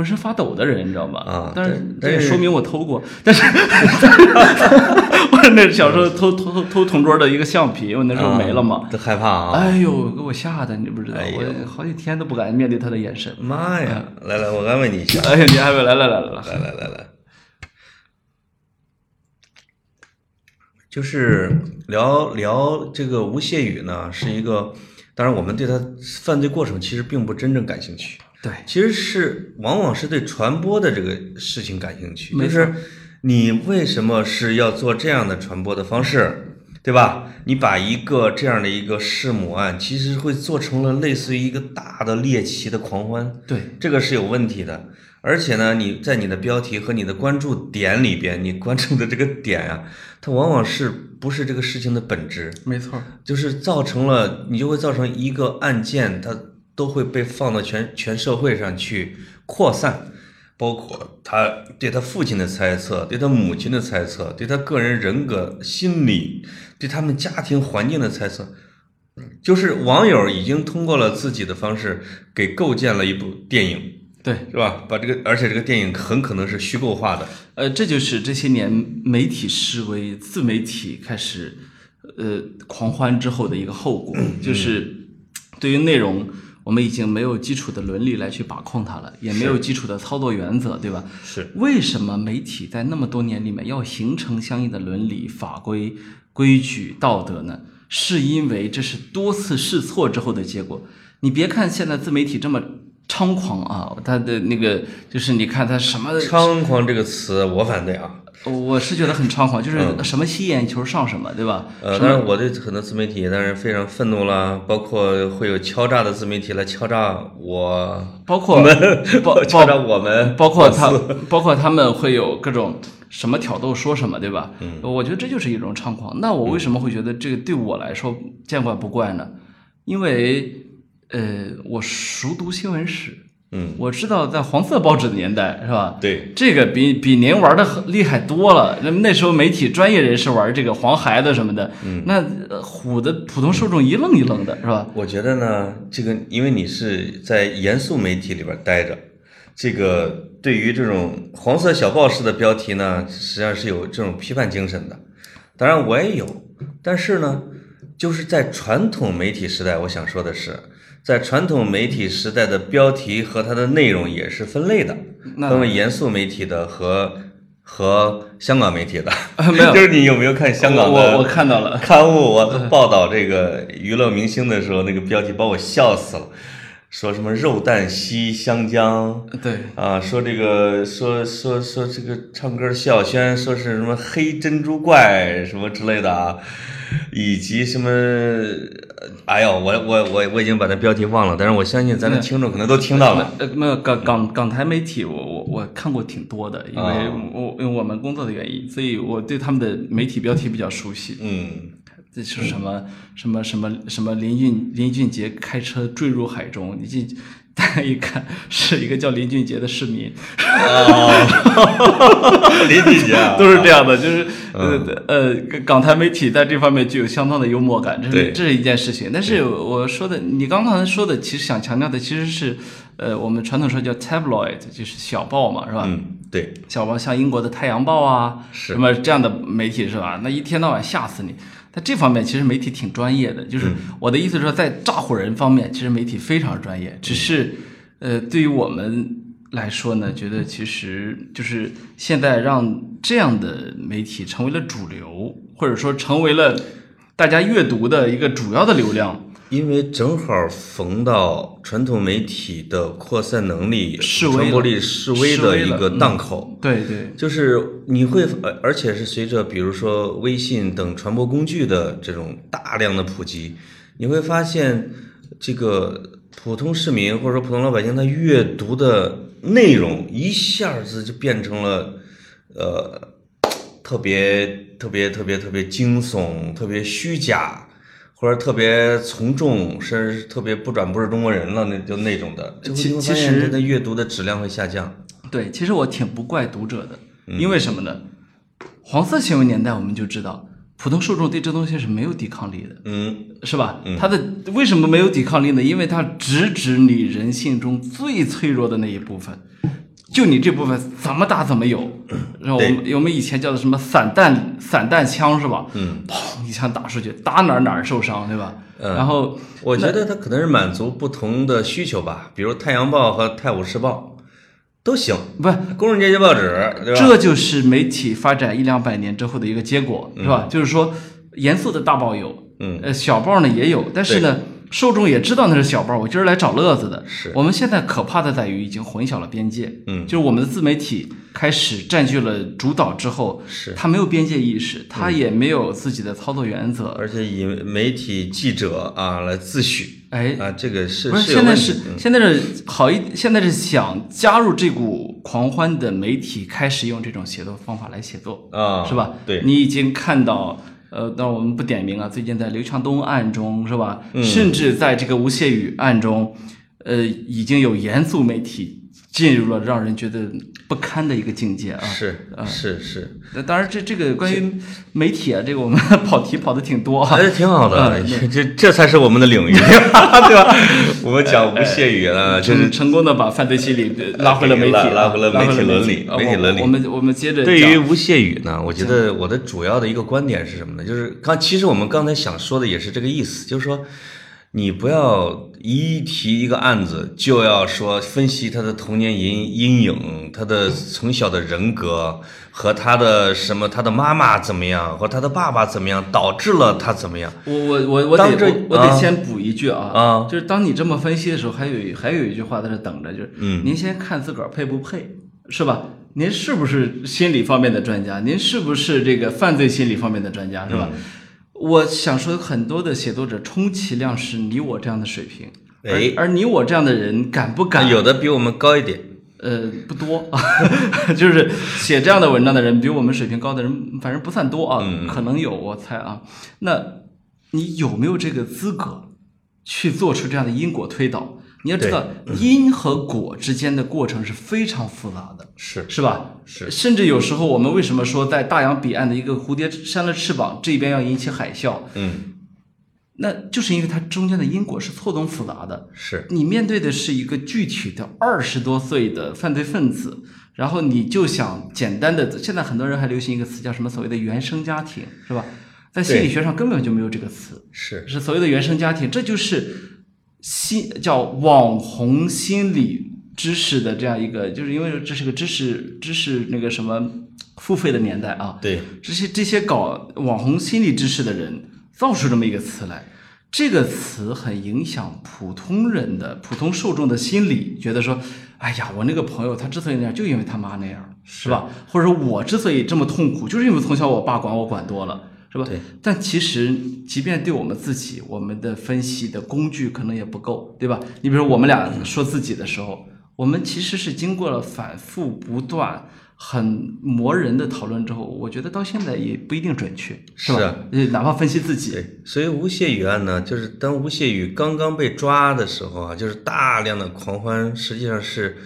浑身发抖的人，你知道吗？啊但是这也说明我偷过，但是 我那小时候偷偷偷偷同桌的一个橡皮，我那时候没了嘛。都害怕啊，哎呦，给我吓的，你不知道，哎我好几天都不敢面对他的眼神。妈呀！来来，我安慰你一下，哎呀，你还没来来来来来，来来来来，就是聊聊这个吴谢宇呢，是一个，当然我们对他犯罪过程其实并不真正感兴趣，对，其实是往往是对传播的这个事情感兴趣，就是你为什么是要做这样的传播的方式，对吧？你把一个这样的一个弑母案，其实会做成了类似于一个大的猎奇的狂欢，对，这个是有问题的。而且呢，你在你的标题和你的关注点里边，你关注的这个点啊，它往往是不是这个事情的本质，没错，就是造成了你就会造成一个案件，它都会被放到全全社会上去扩散，包括他对他父亲的猜测，对他母亲的猜测，对他个人人格心理，对他们家庭环境的猜测，就是网友已经通过了自己的方式给构建了一部电影。对，是吧？把这个，而且这个电影很可能是虚构化的。呃，这就是这些年媒体示威、自媒体开始呃狂欢之后的一个后果，就是对于内容，我们已经没有基础的伦理来去把控它了，也没有基础的操作原则，对吧？是为什么媒体在那么多年里面要形成相应的伦理法规、规矩、道德呢？是因为这是多次试错之后的结果。你别看现在自媒体这么猖狂啊，它的那个就是你看它什么猖狂这个词我反对啊。我是觉得很猖狂，就是什么吸眼球上什么，对吧？呃，当然我对很多自媒体当然非常愤怒啦，包括会有敲诈的自媒体来敲诈我，包括 包敲诈我们，包括他，包括他们会有各种什么挑逗说什么，对吧？嗯，我觉得这就是一种猖狂。那我为什么会觉得这个对我来说见怪不怪呢？因为呃，我熟读新闻史。嗯，我知道在黄色报纸的年代是吧？对，这个比比您玩的厉害多了。那那时候媒体专业人士玩这个黄孩子什么的，嗯，那唬的普通受众一愣一愣的，是吧？我觉得呢，这个因为你是在严肃媒体里边待着，这个对于这种黄色小报式的标题呢，实际上是有这种批判精神的。当然我也有，但是呢，就是在传统媒体时代，我想说的是。在传统媒体时代的标题和它的内容也是分类的，分为严肃媒体的和和香港媒体的。没有，就是你有没有看香港的？我我看到了刊物，我 报道这个娱乐明星的时候，那个标题把我笑死了，说什么肉蛋吸香江，对啊，说这个说说说这个唱歌萧晓轩说是什么黑珍珠怪什么之类的啊。以及什么？哎呦，我我我我已经把那标题忘了，但是我相信咱的听众可能都听到了。呃，没有港港港台媒体，我我我看过挺多的，因为我因为我们工作的原因，所以我对他们的媒体标题比较熟悉。嗯，这是什么什么什么什么林俊林俊杰开车坠入海中，你这。大家一看是一个叫林俊杰的市民，林俊杰 都是这样的，就是呃呃，港台媒体在这方面具有相当的幽默感，这是这是一件事情。但是我说的，你刚刚才说的，其实想强调的其实是，呃，我们传统说叫 tabloid，就是小报嘛，是吧？嗯，对，小报像英国的《太阳报》啊，什么这样的媒体是吧？那一天到晚吓死你。在这方面，其实媒体挺专业的。就是我的意思是说，在诈唬人方面，其实媒体非常专业。只是，呃，对于我们来说呢，觉得其实就是现在让这样的媒体成为了主流，或者说成为了大家阅读的一个主要的流量。因为正好逢到传统媒体的扩散能力、传播力示威的一个档口，对对，就是你会，而而且是随着比如说微信等传播工具的这种大量的普及，你会发现这个普通市民或者说普通老百姓他阅读的内容一下子就变成了，呃，特别特别特别特别惊悚、特别虚假。或者特别从众，甚至特别不转不是中国人了，那就那种的。其其实的阅读的质量会下降。对，其实我挺不怪读者的，因为什么呢？黄色新闻年代我们就知道，普通受众对这东西是没有抵抗力的，嗯，是吧？他的为什么没有抵抗力呢？因为它直指你人性中最脆弱的那一部分。就你这部分怎么打怎么有，然后我们我们以前叫的什么散弹散弹枪是吧？嗯，砰一枪打出去，打哪儿哪儿受伤，对吧？嗯，然后我觉得它可能是满足不同的需求吧，比如《太阳报》和《泰晤士报》都行，不是工人阶级报纸，对吧？这就是媒体发展一两百年之后的一个结果，是吧？就是说，严肃的大报有，嗯，呃，小报呢也有，但是呢。受众也知道那是小报，我就是来找乐子的。是我们现在可怕的在于已经混淆了边界。嗯，就是我们的自媒体开始占据了主导之后，是他没有边界意识，他也没有自己的操作原则，而且以媒体记者啊来自诩。哎啊，这个是不是现在是现在是好一现在是想加入这股狂欢的媒体，开始用这种写作方法来写作啊，是吧？对，你已经看到。呃，当然我们不点名啊。最近在刘强东案中，是吧？甚至在这个吴谢宇案中，呃，已经有严肃媒体进入了让人觉得不堪的一个境界啊。是是是，那当然，这这个关于媒体啊，这个我们 跑题跑的挺多啊。还是挺好的，这这才是我们的领域，对吧？我们讲吴谢宇了，就是成功的把犯罪心理拉回了媒体，拉回了媒体伦理，媒体伦理。我们我们接着对于吴谢宇呢，我觉得我的主要的一个观点是什么呢？就是刚其实我们刚才想说的也是这个意思，就是说。你不要一提一个案子就要说分析他的童年阴阴影，他的从小的人格和他的什么，他的妈妈怎么样，和他的爸爸怎么样，导致了他怎么样。我我我我得我得先补一句啊，啊，就是当你这么分析的时候，还有还有一句话在这等着，就是嗯，您先看自个儿配不配，是吧？您是不是心理方面的专家？您是不是这个犯罪心理方面的专家，是吧？我想说，很多的写作者充其量是你我这样的水平，而而你我这样的人敢不敢？有的比我们高一点，呃，不多，就是写这样的文章的人比我们水平高的人，反正不算多啊，可能有，我猜啊。那你有没有这个资格去做出这样的因果推导？你要知道，因和果之间的过程是非常复杂的，是是吧？是。甚至有时候，我们为什么说在大洋彼岸的一个蝴蝶扇了翅膀，这边要引起海啸？嗯，那就是因为它中间的因果是错综复杂的。是你面对的是一个具体的二十多岁的犯罪分子，然后你就想简单的，现在很多人还流行一个词叫什么？所谓的原生家庭，是吧？在心理学上根本就没有这个词，是是所谓的原生家庭，这就是。心叫网红心理知识的这样一个，就是因为这是个知识知识那个什么付费的年代啊。对，这些这些搞网红心理知识的人造出这么一个词来，这个词很影响普通人的普通受众的心理，觉得说，哎呀，我那个朋友他之所以那样，就因为他妈那样，是吧？或者说我之所以这么痛苦，就是因为从小我爸管我管多了。是吧？对。但其实，即便对我们自己，我们的分析的工具可能也不够，对吧？你比如我们俩说自己的时候，我们其实是经过了反复不断、很磨人的讨论之后，我觉得到现在也不一定准确，是吧？呃，哪怕分析自己。对。所以吴谢宇案呢，就是当吴谢宇刚刚被抓的时候啊，就是大量的狂欢，实际上是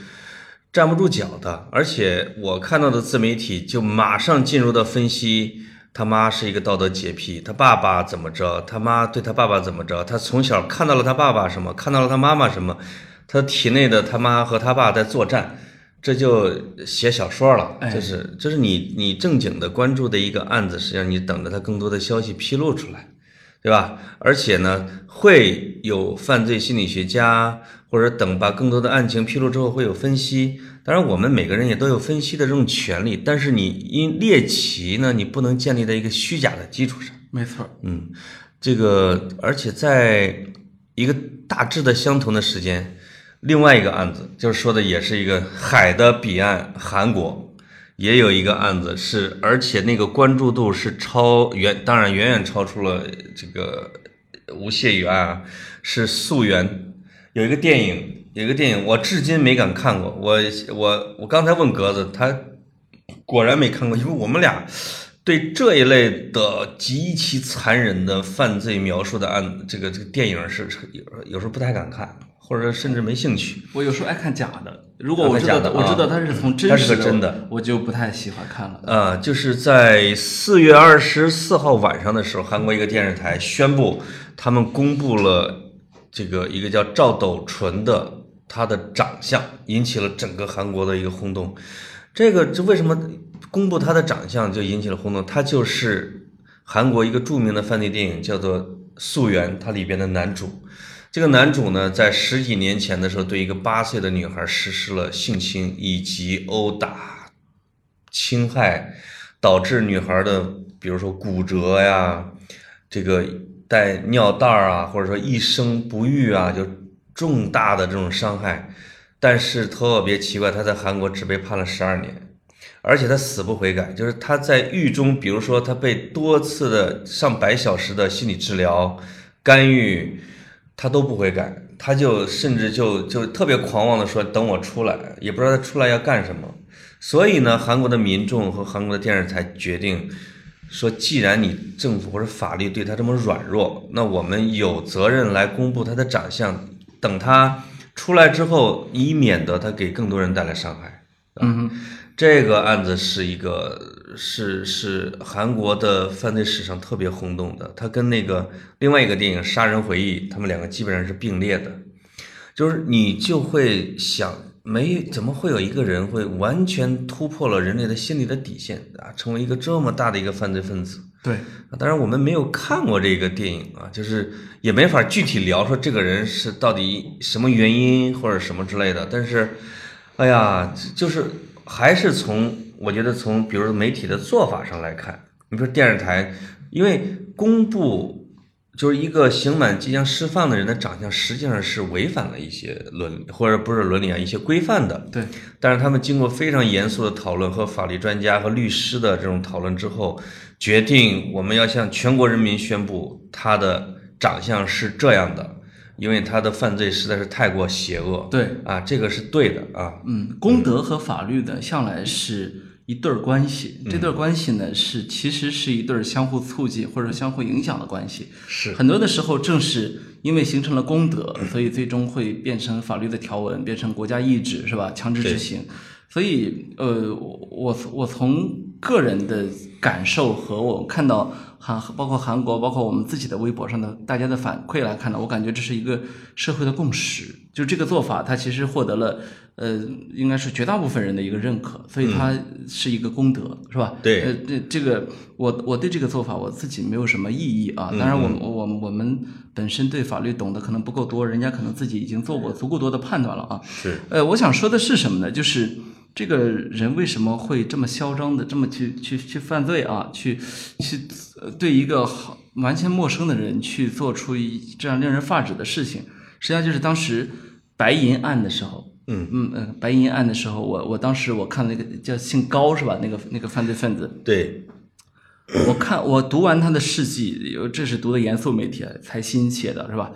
站不住脚的。而且我看到的自媒体就马上进入到分析。他妈是一个道德洁癖，他爸爸怎么着？他妈对他爸爸怎么着？他从小看到了他爸爸什么？看到了他妈妈什么？他体内的他妈和他爸在作战，这就写小说了。这是这是你你正经的关注的一个案子，实际上你等着他更多的消息披露出来，对吧？而且呢，会有犯罪心理学家，或者等把更多的案情披露之后会有分析。当然，我们每个人也都有分析的这种权利，但是你因猎奇呢，你不能建立在一个虚假的基础上。没错，嗯，这个而且在一个大致的相同的时间，另外一个案子就是说的也是一个海的彼岸，韩国也有一个案子是，而且那个关注度是超远，当然远远超出了这个吴谢宇案，是溯源，有一个电影。有一个电影，我至今没敢看过。我我我刚才问格子，他果然没看过，因为我们俩对这一类的极其残忍的犯罪描述的案，这个这个电影是有有时候不太敢看，或者甚至没兴趣。我有时候爱看假的，如果我知道我知道他是从真实的，我就不太喜欢看了。啊，就是在四月二十四号晚上的时候，韩国一个电视台宣布，他们公布了这个一个叫赵斗淳的。他的长相引起了整个韩国的一个轰动，这个这为什么公布他的长相就引起了轰动？他就是韩国一个著名的犯罪电影叫做《溯源》，它里边的男主。这个男主呢，在十几年前的时候，对一个八岁的女孩实施了性侵以及殴打、侵害，导致女孩的比如说骨折呀，这个带尿袋啊，或者说一生不育啊，就。重大的这种伤害，但是特别奇怪，他在韩国只被判了十二年，而且他死不悔改，就是他在狱中，比如说他被多次的上百小时的心理治疗干预，他都不悔改，他就甚至就就特别狂妄的说等我出来，也不知道他出来要干什么。所以呢，韩国的民众和韩国的电视台决定说，既然你政府或者法律对他这么软弱，那我们有责任来公布他的长相。等他出来之后，以免得他给更多人带来伤害。嗯，这个案子是一个是是韩国的犯罪史上特别轰动的，它跟那个另外一个电影《杀人回忆》，他们两个基本上是并列的，就是你就会想，没怎么会有一个人会完全突破了人类的心理的底线啊，成为一个这么大的一个犯罪分子。对，啊当然我们没有看过这个电影啊，就是也没法具体聊说这个人是到底什么原因或者什么之类的。但是，哎呀，就是还是从我觉得从比如说媒体的做法上来看，你比如电视台，因为公布就是一个刑满即将释放的人的长相，实际上是违反了一些伦理或者不是伦理啊一些规范的。对，但是他们经过非常严肃的讨论和法律专家和律师的这种讨论之后，决定我们要向全国人民宣布他的长相是这样的，因为他的犯罪实在是太过邪恶。对，啊，这个是对的啊。嗯，公德和法律呢，向来是一对儿关系。这对儿关系呢，是其实是一对儿相互促进或者相互影响的关系。是很多的时候，正是因为形成了功德，所以最终会变成法律的条文，变成国家意志，是吧？强制执行。所以，呃，我我从个人的感受和我看到韩，包括韩国，包括我们自己的微博上的大家的反馈来看呢，我感觉这是一个社会的共识。就这个做法，它其实获得了，呃，应该是绝大部分人的一个认可，所以它是一个功德，是吧？对呃，这这个我我对这个做法我自己没有什么异议啊。当然我，们我我们本身对法律懂得可能不够多，人家可能自己已经做过足够多的判断了啊。是，呃，我想说的是什么呢？就是这个人为什么会这么嚣张的这么去去去犯罪啊？去去呃对一个好完全陌生的人去做出一这样令人发指的事情，实际上就是当时白银案的时候。嗯嗯嗯，白银案的时候，我我当时我看那个叫姓高是吧？那个那个犯罪分子，对，我看我读完他的事迹，有这是读的严肃媒体啊，财新写的是吧？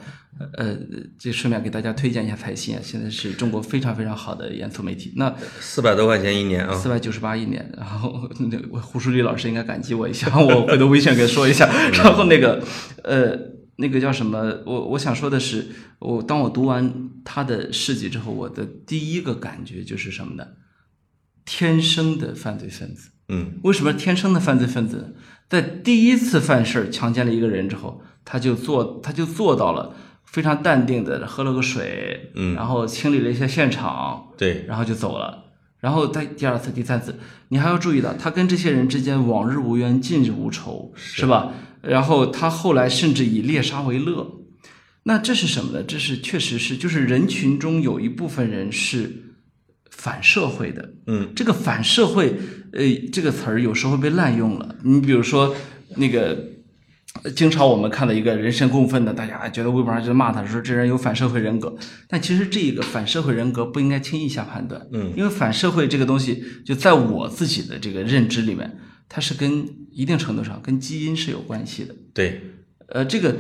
呃，这顺便给大家推荐一下财新啊，现在是中国非常非常好的严肃媒体。那四百多块钱一年啊。四百九十八一年，然后那个胡舒立老师应该感激我一下，我回头微信给说一下。然后那个呃，那个叫什么？我我想说的是，我当我读完他的事迹之后，我的第一个感觉就是什么呢？天生的犯罪分子。嗯，为什么天生的犯罪分子？在第一次犯事儿强奸了一个人之后，他就做他就做到了非常淡定的喝了个水，嗯然后清理了一下现场，对，然后就走了。然后在第二次、第三次，你还要注意到，他跟这些人之间往日无冤，近日无仇，是吧？然后他后来甚至以猎杀为乐，那这是什么呢？这是确实是，就是人群中有一部分人是反社会的，嗯，这个反社会，呃，这个词儿有时候被滥用了。你比如说那个。呃经常我们看到一个人神共愤的，大家觉得微博上就骂他说这人有反社会人格，但其实这个反社会人格不应该轻易下判断，嗯，因为反社会这个东西，就在我自己的这个认知里面，它是跟一定程度上跟基因是有关系的。对，呃，这个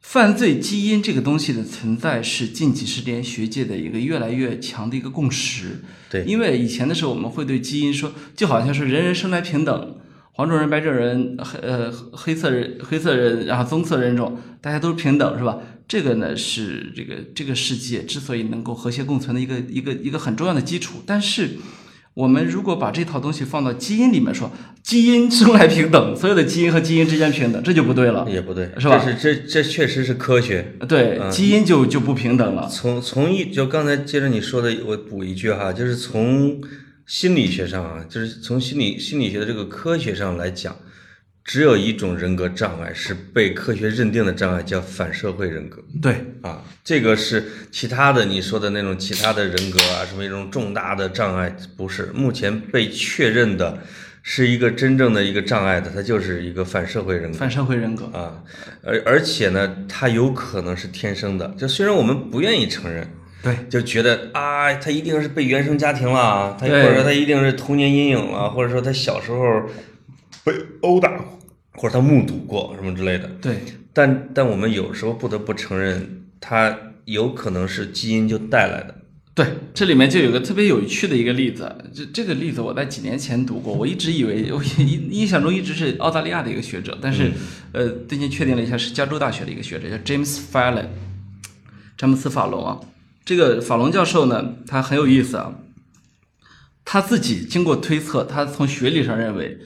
犯罪基因这个东西的存在是近几十年学界的一个越来越强的一个共识。对因为以前的时候我们会对基因说，就好像是人人生来平等，黄种人、白种人、黑呃黑色人、黑色人，然后棕色人种，大家都是平等，是吧？这个呢是这个这个世界之所以能够和谐共存的一个一个一个很重要的基础，但是。我们如果把这套东西放到基因里面说，基因生来平等，所有的基因和基因之间平等，这就不对了。也不对，是吧这是这这确实是科学。对，基因就就不平等了。从从一就刚才接着你说的，我补一句哈，就是从心理学上啊，就是从心理心理学的这个科学上来讲，只有一种人格障碍是被科学认定的障碍，叫反社会人格对，啊。这个是其他的你说的那种其他的人格啊，什么一种重大的障碍，不是目前被确认的，是一个真正的一个障碍的，它就是一个反社会人格。反社会人格。啊，而而且呢，它有可能是天生的，就虽然我们不愿意承认，对，就觉得啊，他一定是被原生家庭了，他或者说他一定是童年阴影了，或者说他小时候被殴打过，或者他目睹过什么之类的。对，但但我们有时候不得不承认，他有可能是基因就带来的。对，这里面就有个特别有趣的一个例子，这这个例子我在几年前读过，我一直以为我印印象中一直是澳大利亚的一个学者，但是、呃最近确定了一下是加州大学的一个学者，叫 James Fallon，詹姆斯·法隆啊，这个法隆教授呢，他很有意思啊，他自己经过推测，他从学理上认为，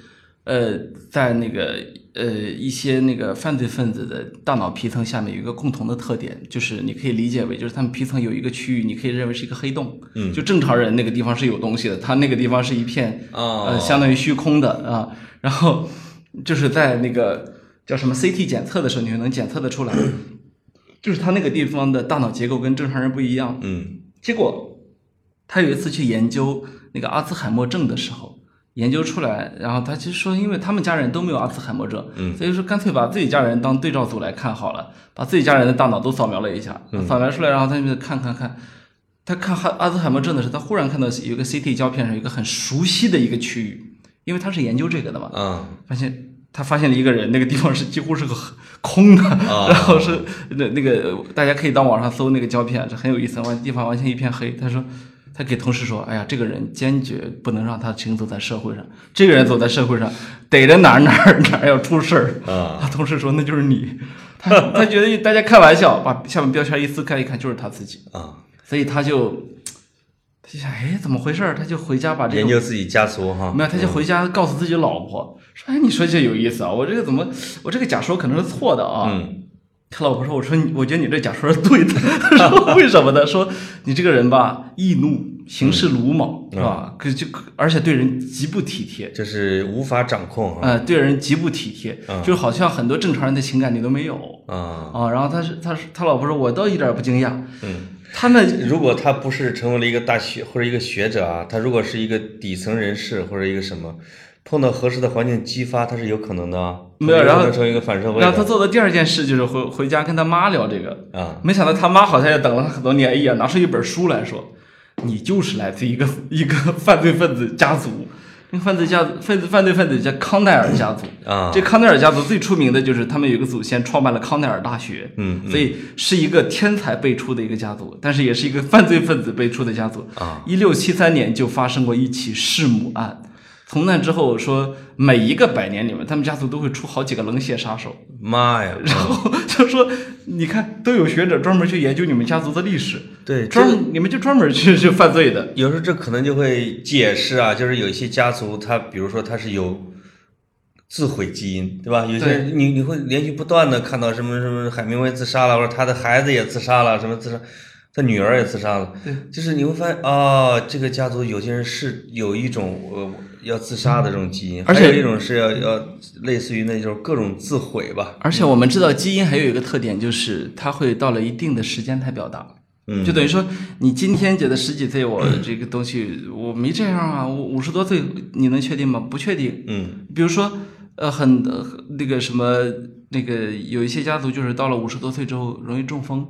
呃，在那个呃一些那个犯罪分子的大脑皮层下面有一个共同的特点，就是你可以理解为，就是他们皮层有一个区域，你可以认为是一个黑洞，嗯。就正常人那个地方是有东西的，他那个地方是一片哦呃相当于虚空的啊，然后就是在那个叫什么 CT 检测的时候，你就能检测得出来，就是他那个地方的大脑结构跟正常人不一样，嗯。结果他有一次去研究那个阿兹海默症的时候，研究出来，然后他其实说，因为他们家人都没有阿兹海默症，嗯所以说干脆把自己家人当对照组来看好了，把自己家人的大脑都扫描了一下，嗯扫描出来，然后他就看看看，他看哈阿兹海默症的时候，他忽然看到有一个 CT 胶片上有一个很熟悉的一个区域，因为他是研究这个的嘛，嗯发现他发现了一个人，那个地方是几乎是个空的，啊然后是那那个大家可以到网上搜那个胶片，这很有意思，完地方完全一片黑。他说，他给同事说，哎呀，这个人坚决不能让他行走在社会上，这个人走在社会上，逮着哪儿哪儿哪儿要出事儿。啊他同事说那就是你，他他觉得大家开玩笑，把下面标签一撕开一看就是他自己，啊！所以他就他就想，哎，怎么回事儿？他就回家把这个研究自己家族哈，没有，他就回家告诉自己老婆说：“哎，你说这有意思啊，我这个怎么，我这个假说可能是错的啊。嗯他老婆说：“我说你，我觉得你这假说是对的。”他说：“为什么呢？说你这个人吧，易怒，行事鲁莽，是吧？可就而且对人极不体贴，就是无法掌控啊呃，对人极不体贴，就好像很多正常人的情感你都没有啊。啊。然后他是他是他老婆说，我倒一点儿不惊讶。嗯，他们如果他不是成为了一个大学或者一个学者啊，他如果是一个底层人士或者一个什么，碰到合适的环境激发，他是有可能的啊。没有然后可能成一个反社会然后他做的第二件事就是回回家跟他妈聊这个，啊。没想到他妈好像也等了很多年，哎呀，拿出一本书来说，你就是来自一个 一个犯罪分子家族，那个犯罪家犯罪犯罪分子叫康奈尔家族。啊这康奈尔家族最出名的就是他们有一个祖先创办了康奈尔大学，嗯嗯所以是一个天才辈出的一个家族，但是也是一个犯罪分子辈出的家族。啊，一六七三年就发生过一起弑母案，从那之后说每一个百年里面，他们家族都会出好几个冷血杀手。妈呀！然后就说，你看都有学者专门去研究你们家族的历史，对，这专你们就专门去去犯罪的。有时候这可能就会解释啊，就是有一些家族，他比如说他是有自毁基因，对吧？有些人你你会连续不断的看到什么什么海明威自杀了，或者他的孩子也自杀了，什么自杀，他女儿也自杀了，对，就是你会发现啊、这个家族有些人是有一种呃要自杀的这种基因，而且还有一种是要要类似于那种各种自毁吧，而且我们知道基因还有一个特点，就是它会到了一定的时间才表达。嗯就等于说，你今天觉得十几岁，我这个东西我没这样啊，我五十多岁，你能确定吗？不确定。嗯比如说，呃，很呃那个什么，那个有一些家族就是到了五十多岁之后容易中风。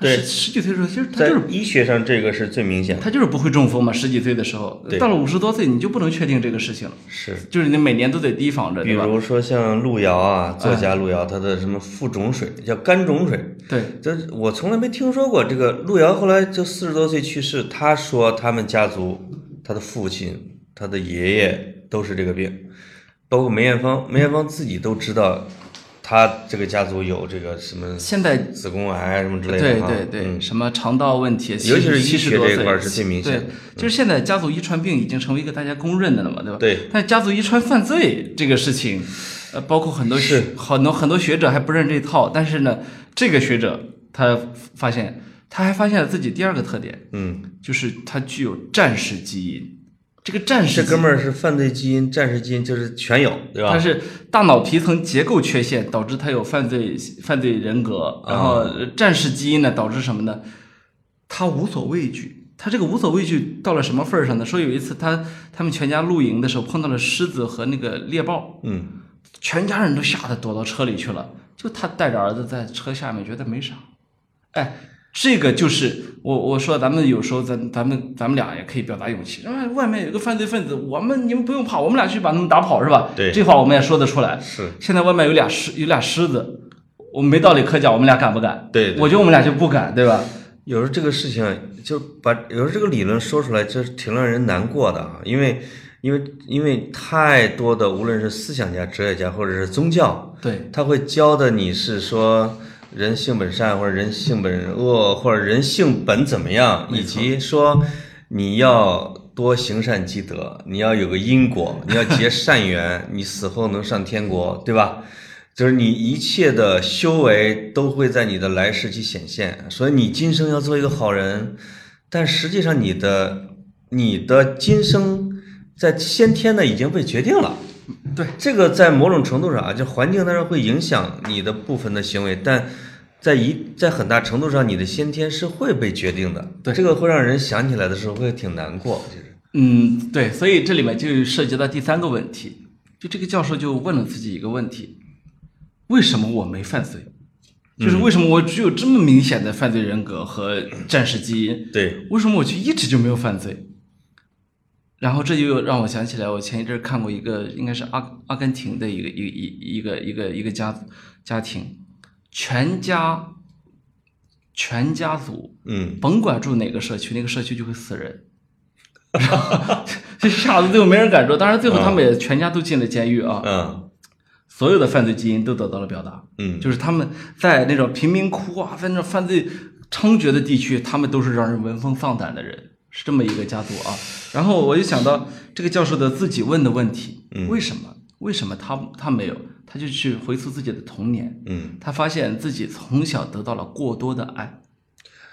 他对十十几岁的时候，其实他就是医学上这个是最明显的，他就是不会中风嘛，十几岁的时候，对到了五十多岁你就不能确定这个事情了，是。就是你每年都得提防着，比？如说像路遥啊，作家路遥，他的什么腹肿水叫肝肿水，对，这我从来没听说过。这个路遥后来就四十多岁去世，他说他们家族，他的父亲、他的爷爷都是这个病，包括梅艳芳，梅艳芳自己都知道，他这个家族有这个什么现在子宫癌什么之类的哈对对，嗯什么肠道问题，尤其是医学这一块是最明显的对，就是现在家族遗传病已经成为一个大家公认的了嘛，对吧？对。但家族遗传犯罪这个事情，呃，包括很多学很多很多学者还不认这套，但是呢，这个学者他发现，他还发现了自己第二个特点，嗯，就是他具有战士基因。这个战士这哥们儿是犯罪基因、战士基因，就是全有，对吧？他是大脑皮层结构缺陷导致他有犯罪犯罪人格，然后呃战士基因呢导致什么呢？他无所畏惧。他这个无所畏惧到了什么份儿上呢？说有一次他他们全家露营的时候碰到了狮子和那个猎豹，嗯，全家人都吓得躲到车里去了，就他带着儿子在车下面，觉得没啥。哎，这个就是我我说咱们有时候咱咱们咱们俩也可以表达勇气，啊，外面有个犯罪分子，我们你们不用怕，我们俩去把他们打跑是吧？对这话我们也说得出来。是现在外面有俩狮有俩狮子，我们没道理可讲，我们俩敢不敢？对对我觉得我们俩就不敢，对吧？有时候这个事情啊就把有时候这个理论说出来，就是挺让人难过的啊，因为因为因为太多的无论是思想家、哲学家或者是宗教，对他会教的你是说，人性本善或者人性本恶或者人性本怎么样，以及说你要多行善积德，你要有个因果，你要结善缘，你死后能上天国，对吧？就是你一切的修为都会在你的来世去显现，所以你今生要做一个好人，但实际上你的你的今生在先天的已经被决定了。对，这个在某种程度上啊，就环境当然会影响你的部分的行为，但在一在很大程度上，你的先天是会被决定的。对这个会让人想起来的时候会挺难过，其实。嗯，对，所以这里面就涉及到第三个问题，就这个教授就问了自己一个问题：为什么我没犯罪？就是为什么我只有这么明显的犯罪人格和战士基因？对，为什么我就一直就没有犯罪？然后这就让我想起来，我前一阵儿看过一个，应该是阿阿根廷的一个一一一个一个一个家家庭，全家全家族，嗯，甭管住哪个社区，那个社区就会死人。这吓得最后没人敢住，当然最后他们也全家都进了监狱啊，嗯所有的犯罪基因都得到了表达。嗯，就是他们在那种贫民窟啊，在那种犯罪猖獗的地区，他们都是让人闻风丧胆的人，是这么一个家族啊。然后我就想到这个教授的自己问的问题，为什么？为什么他他没有？他就去回溯自己的童年，嗯他发现自己从小得到了过多的爱，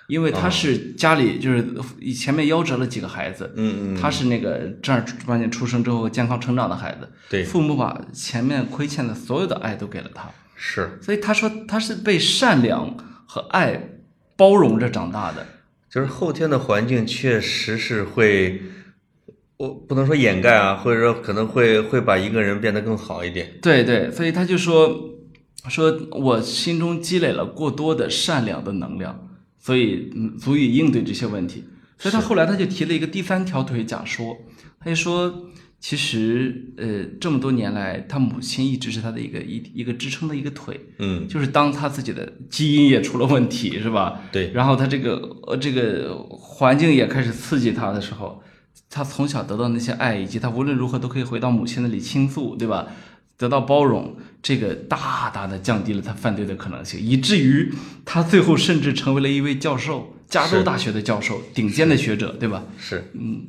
因为他是家里就是以前面夭折了几个孩子，嗯嗯，他是那个正儿八经出生之后健康成长的孩子，对父母把前面亏欠的所有的爱都给了他。是，所以他说他是被善良和爱包容着长大的。就是后天的环境确实是会，我不能说掩盖啊，或者说可能会会把一个人变得更好一点。对对，所以他就说说我心中积累了过多的善良的能量，所以嗯足以应对这些问题。所以他后来他就提了一个第三条腿假说，他就说。其实，呃，这么多年来，他母亲一直是他的一个一一个支撑的一个腿，嗯，就是当他自己的基因也出了问题，是吧？对，然后他这个呃这个环境也开始刺激他的时候，他从小得到那些爱，以及他无论如何都可以回到母亲那里倾诉，对吧？得到包容，这个大大的降低了他犯罪的可能性，以至于他最后甚至成为了一位教授，加州大学的教授，顶尖的学者，对吧？是，嗯，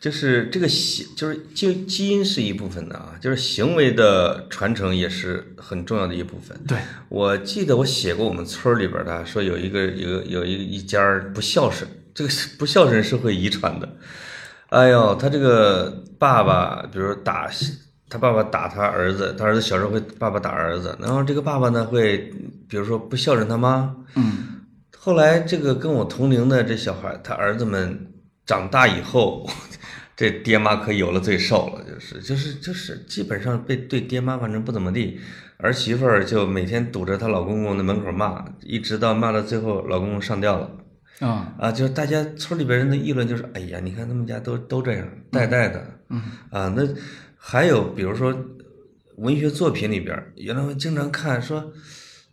就是这个行，就是基基因是一部分的啊，就是行为的传承也是很重要的一部分。对，我记得我写过我们村儿里边的，说有一个有有一一家儿不孝顺，这个不孝顺是会遗传的。哎呦，他这个爸爸，比如说打他爸爸打他儿子，他儿子小时候会爸爸打儿子，然后这个爸爸呢会，比如说不孝顺他妈。嗯，后来这个跟我同龄的这小孩，他儿子们长大以后，这爹妈可有了罪受了，就是就是就是基本上被对爹妈反正不怎么地，儿媳妇儿就每天堵着她老公公的门口骂，一直到骂到最后老公公上吊了。啊，啊，就是大家村里边人的议论就是，哎呀，你看他们家都都这样，代代的，嗯，啊，那还有比如说文学作品里边，原来我经常看说，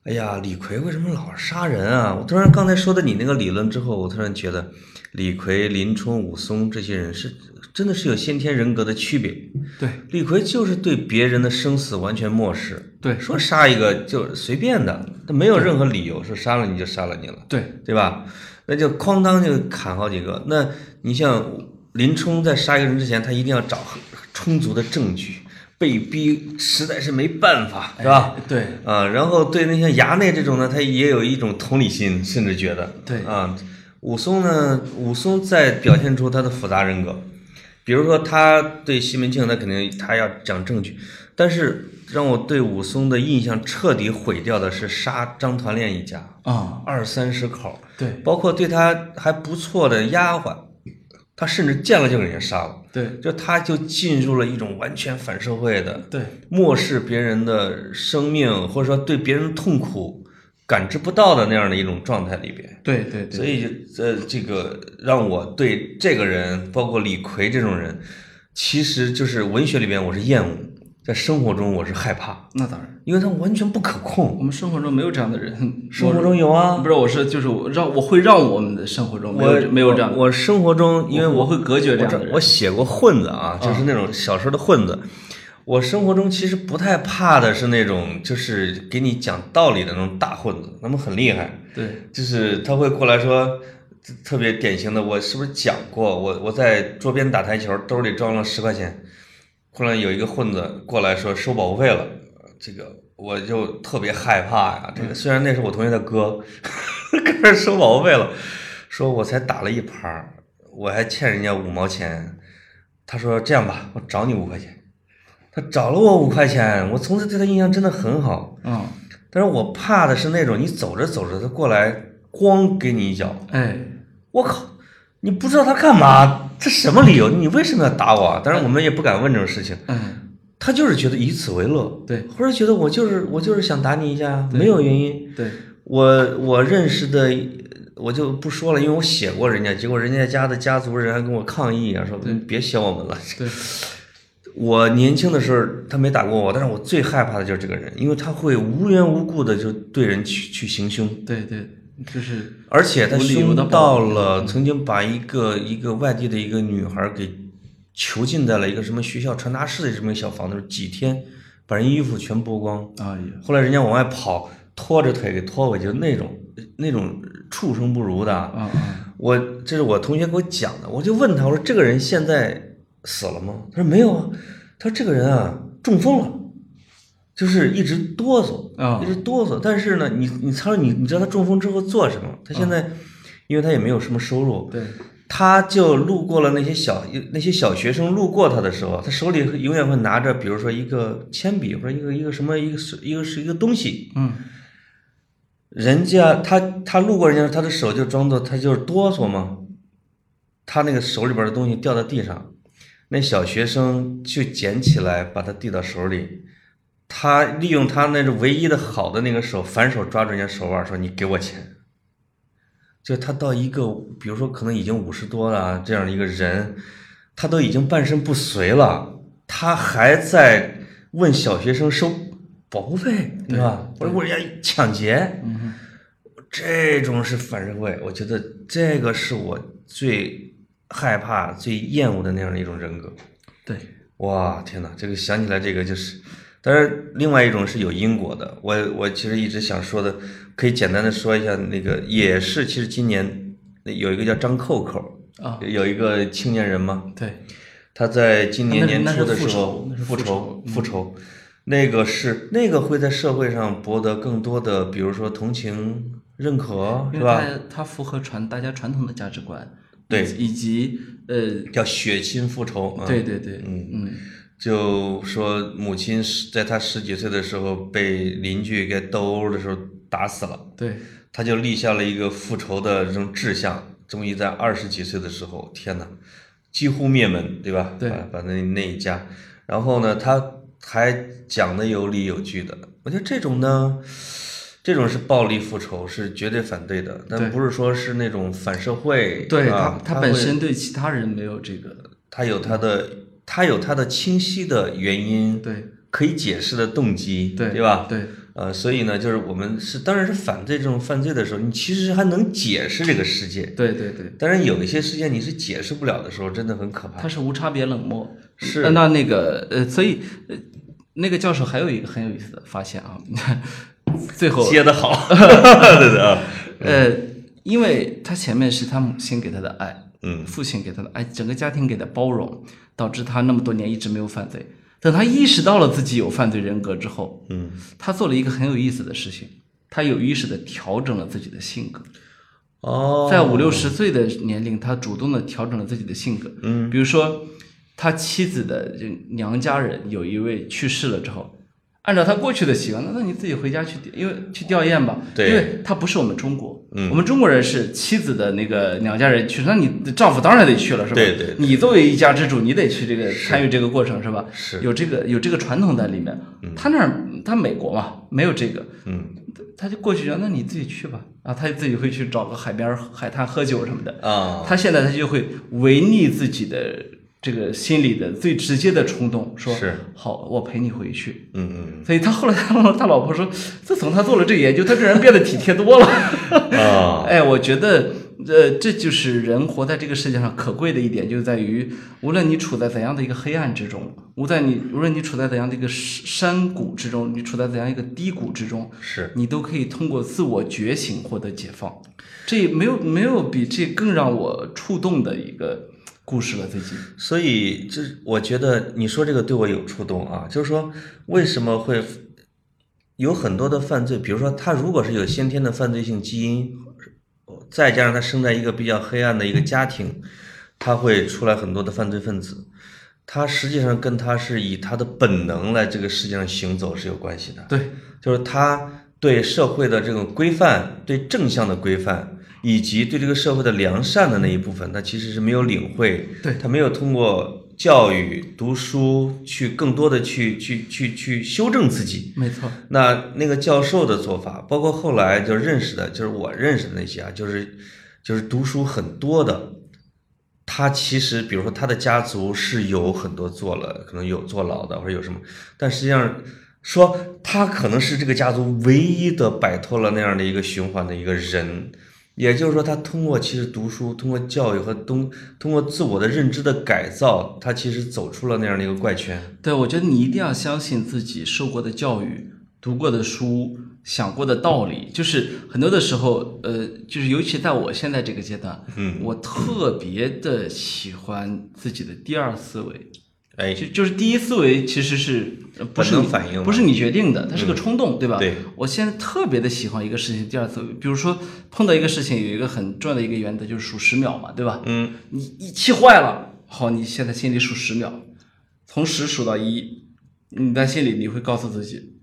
哎呀，李逵为什么老杀人啊？我突然刚才说的你那个理论之后，我突然觉得李逵、林冲、武松这些人是真的是有先天人格的区别。对李逵就是对别人的生死完全漠视，对说杀一个就随便的，他没有任何理由说杀了你就杀了你了。对，对吧？那就哐当就砍好几个。那你像林冲在杀一个人之前，他一定要找很充足的证据，被逼实在是没办法，是吧？哎对。啊，然后对那些衙内这种呢，他也有一种同理心，甚至觉得，对。啊，武松呢，武松在表现出他的复杂人格，比如说他对西门庆，他肯定他要讲证据，但是让我对武松的印象彻底毁掉的是杀张团练一家，啊，二三十口，对。包括对他还不错的丫鬟，他甚至见了就给人家杀了，对。就他就进入了一种完全反社会的，对。漠视别人的生命，或者说对别人痛苦感知不到的那样的一种状态里边。对对对，所以就呃，这个让我对这个人，包括李逵这种人，其实就是文学里边我是厌恶，在生活中我是害怕，那当然，因为他完全不可控。我们生活中没有这样的人，生活中有啊，不是，我是就是我让我会让我们的生活中没有我没有这样的，我生活中，因为我会隔绝这样的人我我写过混子啊，就是那种小时候的混子。我生活中其实不太怕的是那种就是给你讲道理的那种大混子，他们很厉害，对，就是他会过来说，特别典型的，我是不是讲过？我我在桌边打台球，兜里装了十块钱，后来有一个混子过来说收保护费了，这个我就特别害怕呀。这个虽然那是我同学的哥，跟人收保护费了，说我才打了一盘儿，我还欠人家五毛钱。他说这样吧，我找你五块钱。他找了我五块钱，我从此对他印象真的很好。嗯，但是我怕的是那种你走着走着他过来，咣给你一脚，哎，我靠，你不知道他干嘛，这什么理由？你为什么要打我啊？当然我们也不敢问这种事情，嗯，他就是觉得以此为乐，对，或者觉得我就是我就是想打你一下，没有原因。对，我我认识的我就不说了，因为我写过人家，结果人家家的家族人还跟我抗议啊，说别写我们了。对。我年轻的时候，他没打过我，但是我最害怕的就是这个人，因为他会无缘无故的就对人去去行凶。对对，就是，而且他凶到了曾经把一个一个外地的一个女孩给囚禁在了一个什么学校传达室的这么一个小房子里，几天把人衣服全剥光，后来人家往外跑，拖着腿给拖回去，那种那种畜生不如的。啊啊，我这是我同学给我讲的，我就问他，我说这个人现在死了吗？他说没有啊，他说这个人啊中风了，就是一直哆嗦，啊。一直哆嗦。但是呢，你你他说你你知道他中风之后做什么？他现在，因为他也没有什么收入，对，他就路过了那些小那些小学生路过他的时候，他手里永远会拿着，比如说一个铅笔或者一个一个什么一个是一个是一个东西，嗯，人家他他路过人家，他的手就装作他就是哆嗦嘛，他那个手里边的东西掉到地上，那小学生就捡起来把它递到手里，他利用他那种唯一的好的那个手反手抓住人家手腕说你给我钱，就他到一个比如说可能已经五十多了啊这样的一个人，他都已经半身不遂了，他还在问小学生收保护费，对吧？或者问人家抢劫，嗯这种是反社会，我觉得这个是我最害怕、最厌恶的那样的一种人格。对，哇，天哪，这个想起来这个就是，当然另外一种是有因果的。我我其实一直想说的，可以简单的说一下，那个也是，其实今年有一个叫张扣扣，啊，有一个青年人嘛，对，他在今年年初的时候复复仇复仇，那个是那个会在社会上博得更多的，比如说同情、认可，是吧？它它符合传大家传统的价值观，对。以以及呃，叫血亲复仇啊。对对对，嗯。嗯就说母亲是在他十几岁的时候被邻居给斗殴的时候打死了，对，他就立下了一个复仇的这种志向。终于在二十几岁的时候，天哪，几乎灭门，对吧？对把把那那一家，然后呢，他还讲的有理有据的。我觉得这种呢，这种是暴力复仇，是绝对反对的，但不是说是那种反社会，对他本身对其他人没有这个，他有他的，他有他的清晰的原因，对可以解释的动机，对对吧？对呃，所以呢，就是我们是当然是反对这种犯罪的时候，你其实还能解释这个世界。对对对，当然有一些事件你是解释不了的时候，真的很可怕。他是无差别冷漠。是那那那个呃，所以呃，那个教授还有一个很有意思的发现啊，最后接的好，对对啊，呃，因为他前面是他母亲给他的爱，嗯父亲给他的爱，整个家庭给的包容，导致他那么多年一直没有犯罪。等他意识到了自己有犯罪人格之后，嗯，他做了一个很有意思的事情，他有意识的调整了自己的性格。哦，在五六十岁的年龄，他主动的调整了自己的性格。嗯，比如说，他妻子的这娘家人有一位去世了之后，按照他过去的习惯，那那你自己回家去，因为去吊唁吧。对因为他不是我们中国，嗯我们中国人是妻子的那个娘家人去，那你丈夫当然得去了，是吧？对对对你作为一家之主，你得去这个参与这个过程，是吧？是有这个有这个传统在里面。他那儿他美国嘛，没有这个。嗯他就过去说：“那你自己去吧。”啊，他自己会去找个海边儿海滩喝酒什么的。啊，他现在他就会违逆自己的这个心里的最直接的冲动，说是好，我陪你回去。嗯嗯所以他后来他他老婆说，自从他做了这个研究，他这人变得体贴多了。啊，哎，我觉得呃，这就是人活在这个世界上可贵的一点，就在于无论你处在怎样的一个黑暗之中，无在你无论你处在怎样的一个山谷之中，你处在怎样一个低谷之中，是你都可以通过自我觉醒获得解放。这没有没有比这更让我触动的一个故事了。最近，所以这我觉得你说这个对我有触动啊，就是说为什么会有很多的犯罪，比如说他如果是有先天的犯罪性基因。再加上他生在一个比较黑暗的一个家庭，他会出来很多的犯罪分子。他实际上跟他是以他的本能来这个世界上行走是有关系的。对，就是他对社会的这种规范、对正向的规范，以及对这个社会的良善的那一部分，他其实是没有领会。对他没有通过。教育、读书，去更多的去去去去修正自己。没错。那那个教授的做法，包括后来就认识的，就是我认识的那些啊，就是就是读书很多的。他其实，比如说他的家族是有很多坐了，可能有坐牢的，或者有什么，但实际上说他可能是这个家族唯一的摆脱了那样的一个循环的一个人。也就是说，他通过其实读书，通过教育和通通过自我的认知的改造，他其实走出了那样的一个怪圈。对，我觉得你一定要相信自己受过的教育、读过的书、想过的道理。就是很多的时候，呃，就是尤其在我现在这个阶段，嗯，我特别的喜欢自己的第二思维。哎，就就是第一思维其实是不是你反应，不是你决定的，它是个冲动，对吧？对。我现在特别的喜欢一个事情，第二思维，比如说碰到一个事情，有一个很重要的一个原则，就是数十秒嘛，对吧？嗯。你一气坏了，好，你现在心里数十秒，从十数到一，你在心里你会告诉自己，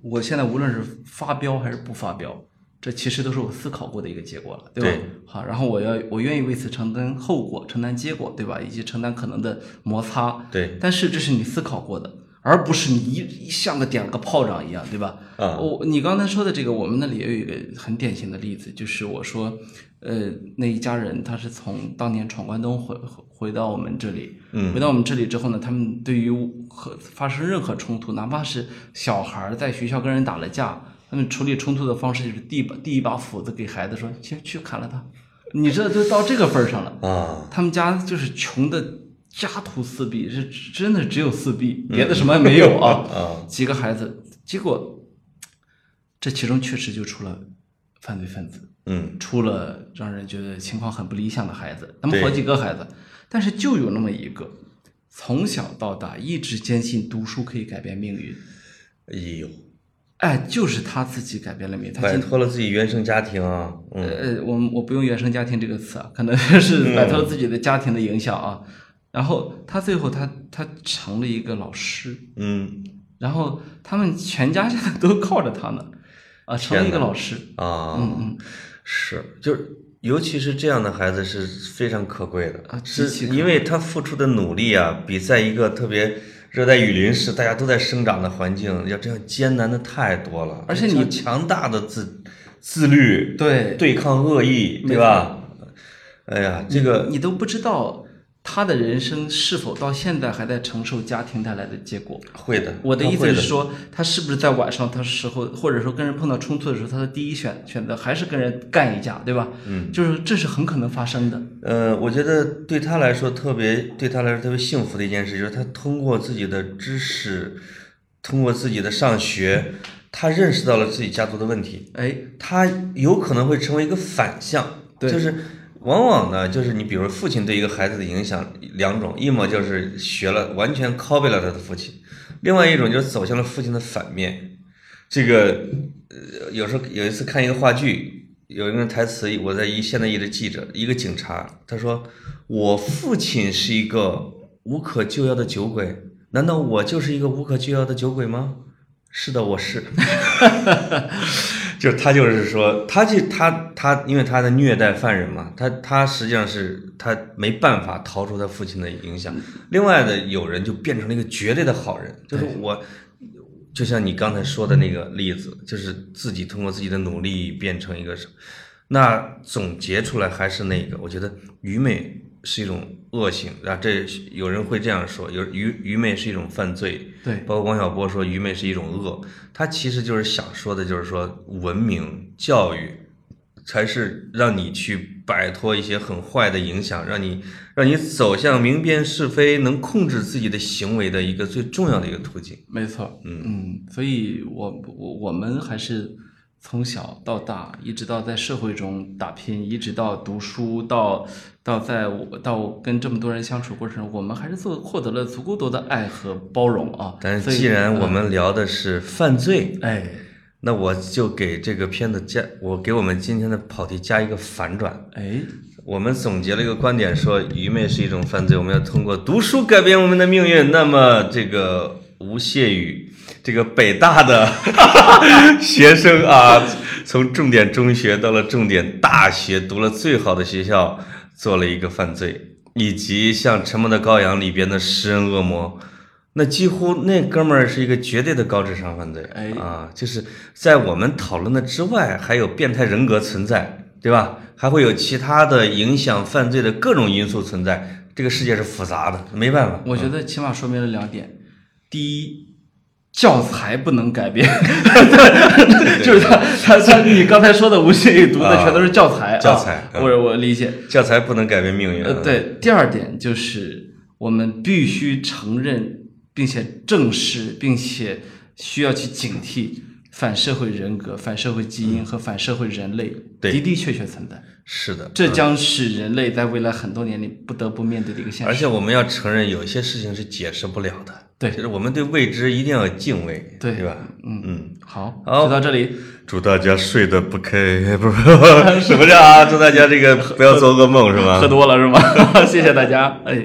我现在无论是发飙还是不发飙。这其实都是我思考过的一个结果了，对吧？好，然后我要我愿意为此承担后果、承担结果，对吧？以及承担可能的摩擦。对。但是这是你思考过的，而不是你一像个点了个炮仗一样，对吧？啊。我你刚才说的这个，我们那里也有一个很典型的例子，就是我说，呃，那一家人他是从当年闯关东回回到我们这里，嗯，回到我们这里之后呢，他们对于和发生任何冲突，哪怕是小孩在学校跟人打了架。他们处理冲突的方式就是递把递一把斧子给孩子说去去砍了他，你这都到这个份儿上了啊！他们家就是穷的家徒四壁，是真的只有四壁，别的什么也没有啊！啊，几个孩子，结果这其中确实就出了犯罪分子，嗯，出了让人觉得情况很不理想的孩子。他们好几个孩子，但是就有那么一个，从小到大一直坚信读书可以改变命运。哎呦！哎，就是他自己改变了命，他摆脱了自己原生家庭啊。呃，我我不用原生家庭这个词啊，可能是摆脱了自己的家庭的影响啊。然后他最后他他成了一个老师，嗯，然后他们全家现在都靠着他呢，啊，成了一个老师啊，嗯嗯，是，就是尤其是这样的孩子是非常可贵的啊，是因为他付出的努力啊，比在一个特别。热带雨林是大家都在生长的环境，要这样艰难的太多了。而且你强大的自自律，对对抗恶意，对吧？哎呀，这个你都不知道。他的人生是否到现在还在承受家庭带来的结果？会的。我的意思是说，他是不是在晚上他时候，或者说跟人碰到冲突的时候，他的第一选选择还是跟人干一架，对吧？嗯，就是这是很可能发生的。呃，我觉得对他来说特别，对他来说特别幸福的一件事，就是他通过自己的知识，通过自己的上学，他认识到了自己家族的问题。哎，他有可能会成为一个反向，就是。往往呢，就是你比如父亲对一个孩子的影响两种，一么就是学了完全 copy 了他的父亲，另外一种就是走向了父亲的反面。这个呃，有时候有一次看一个话剧，有一个台词，我在一现在一直记着，一个警察，他说：“我父亲是一个无可救药的酒鬼，难道我就是一个无可救药的酒鬼吗？”是的，我是。就是他，就是说，他就他他，因为他的虐待犯人嘛，他他实际上是他没办法逃出他父亲的影响。另外的有人就变成了一个绝对的好人，就是我，就像你刚才说的那个例子，就是自己通过自己的努力变成一个什，那总结出来还是那个，我觉得愚昧。是一种恶性啊，这有人会这样说，有愚愚昧是一种犯罪，对，包括王小波说愚昧是一种恶，他其实就是想说的，就是说文明教育才是让你去摆脱一些很坏的影响，让你让你走向明辨是非、能控制自己的行为的一个最重要的一个途径。没错，嗯。嗯所以我我我们还是从小到大，一直到在社会中打拼，一直到读书，到到在我到跟这么多人相处过程中，我们还是做获得了足够多的爱和包容啊。但是既然我们聊的是犯罪，哎，那我就给这个片子加，我给我们今天的跑题加一个反转。哎，我们总结了一个观点，说愚昧是一种犯罪，我们要通过读书改变我们的命运。那么，这个吴谢宇，这个北大的 学生啊，从重点中学到了重点大学，读了最好的学校，做了一个犯罪，以及像《沉默的羔羊》里边的食人恶魔。那几乎那哥们儿是一个绝对的高智商犯罪，哎啊，就是在我们讨论的之外，还有变态人格存在，对吧？还会有其他的影响犯罪的各种因素存在。这个世界是复杂的，没办法。我觉得起码说明了两点：第一，教材不能改变，就是他他他你刚才说的吴谢宇读的全都是教材，教材啊我我理解。教材不能改变命运。呃，对，第二点就是我们必须承认，并且正视，并且需要去警惕反社会人格、反社会基因和反社会人类对的的确确存在，是的，这将是人类在未来很多年里不得不面对的一个现实。而且我们要承认，有些事情是解释不了的。对就是我们对未知一定要敬畏，对对吧？嗯嗯，好，好就到这里。祝大家睡得不开，不是什么叫啊？祝大家这个不要做噩梦，是吧？喝多了是吗？谢谢大家，哎。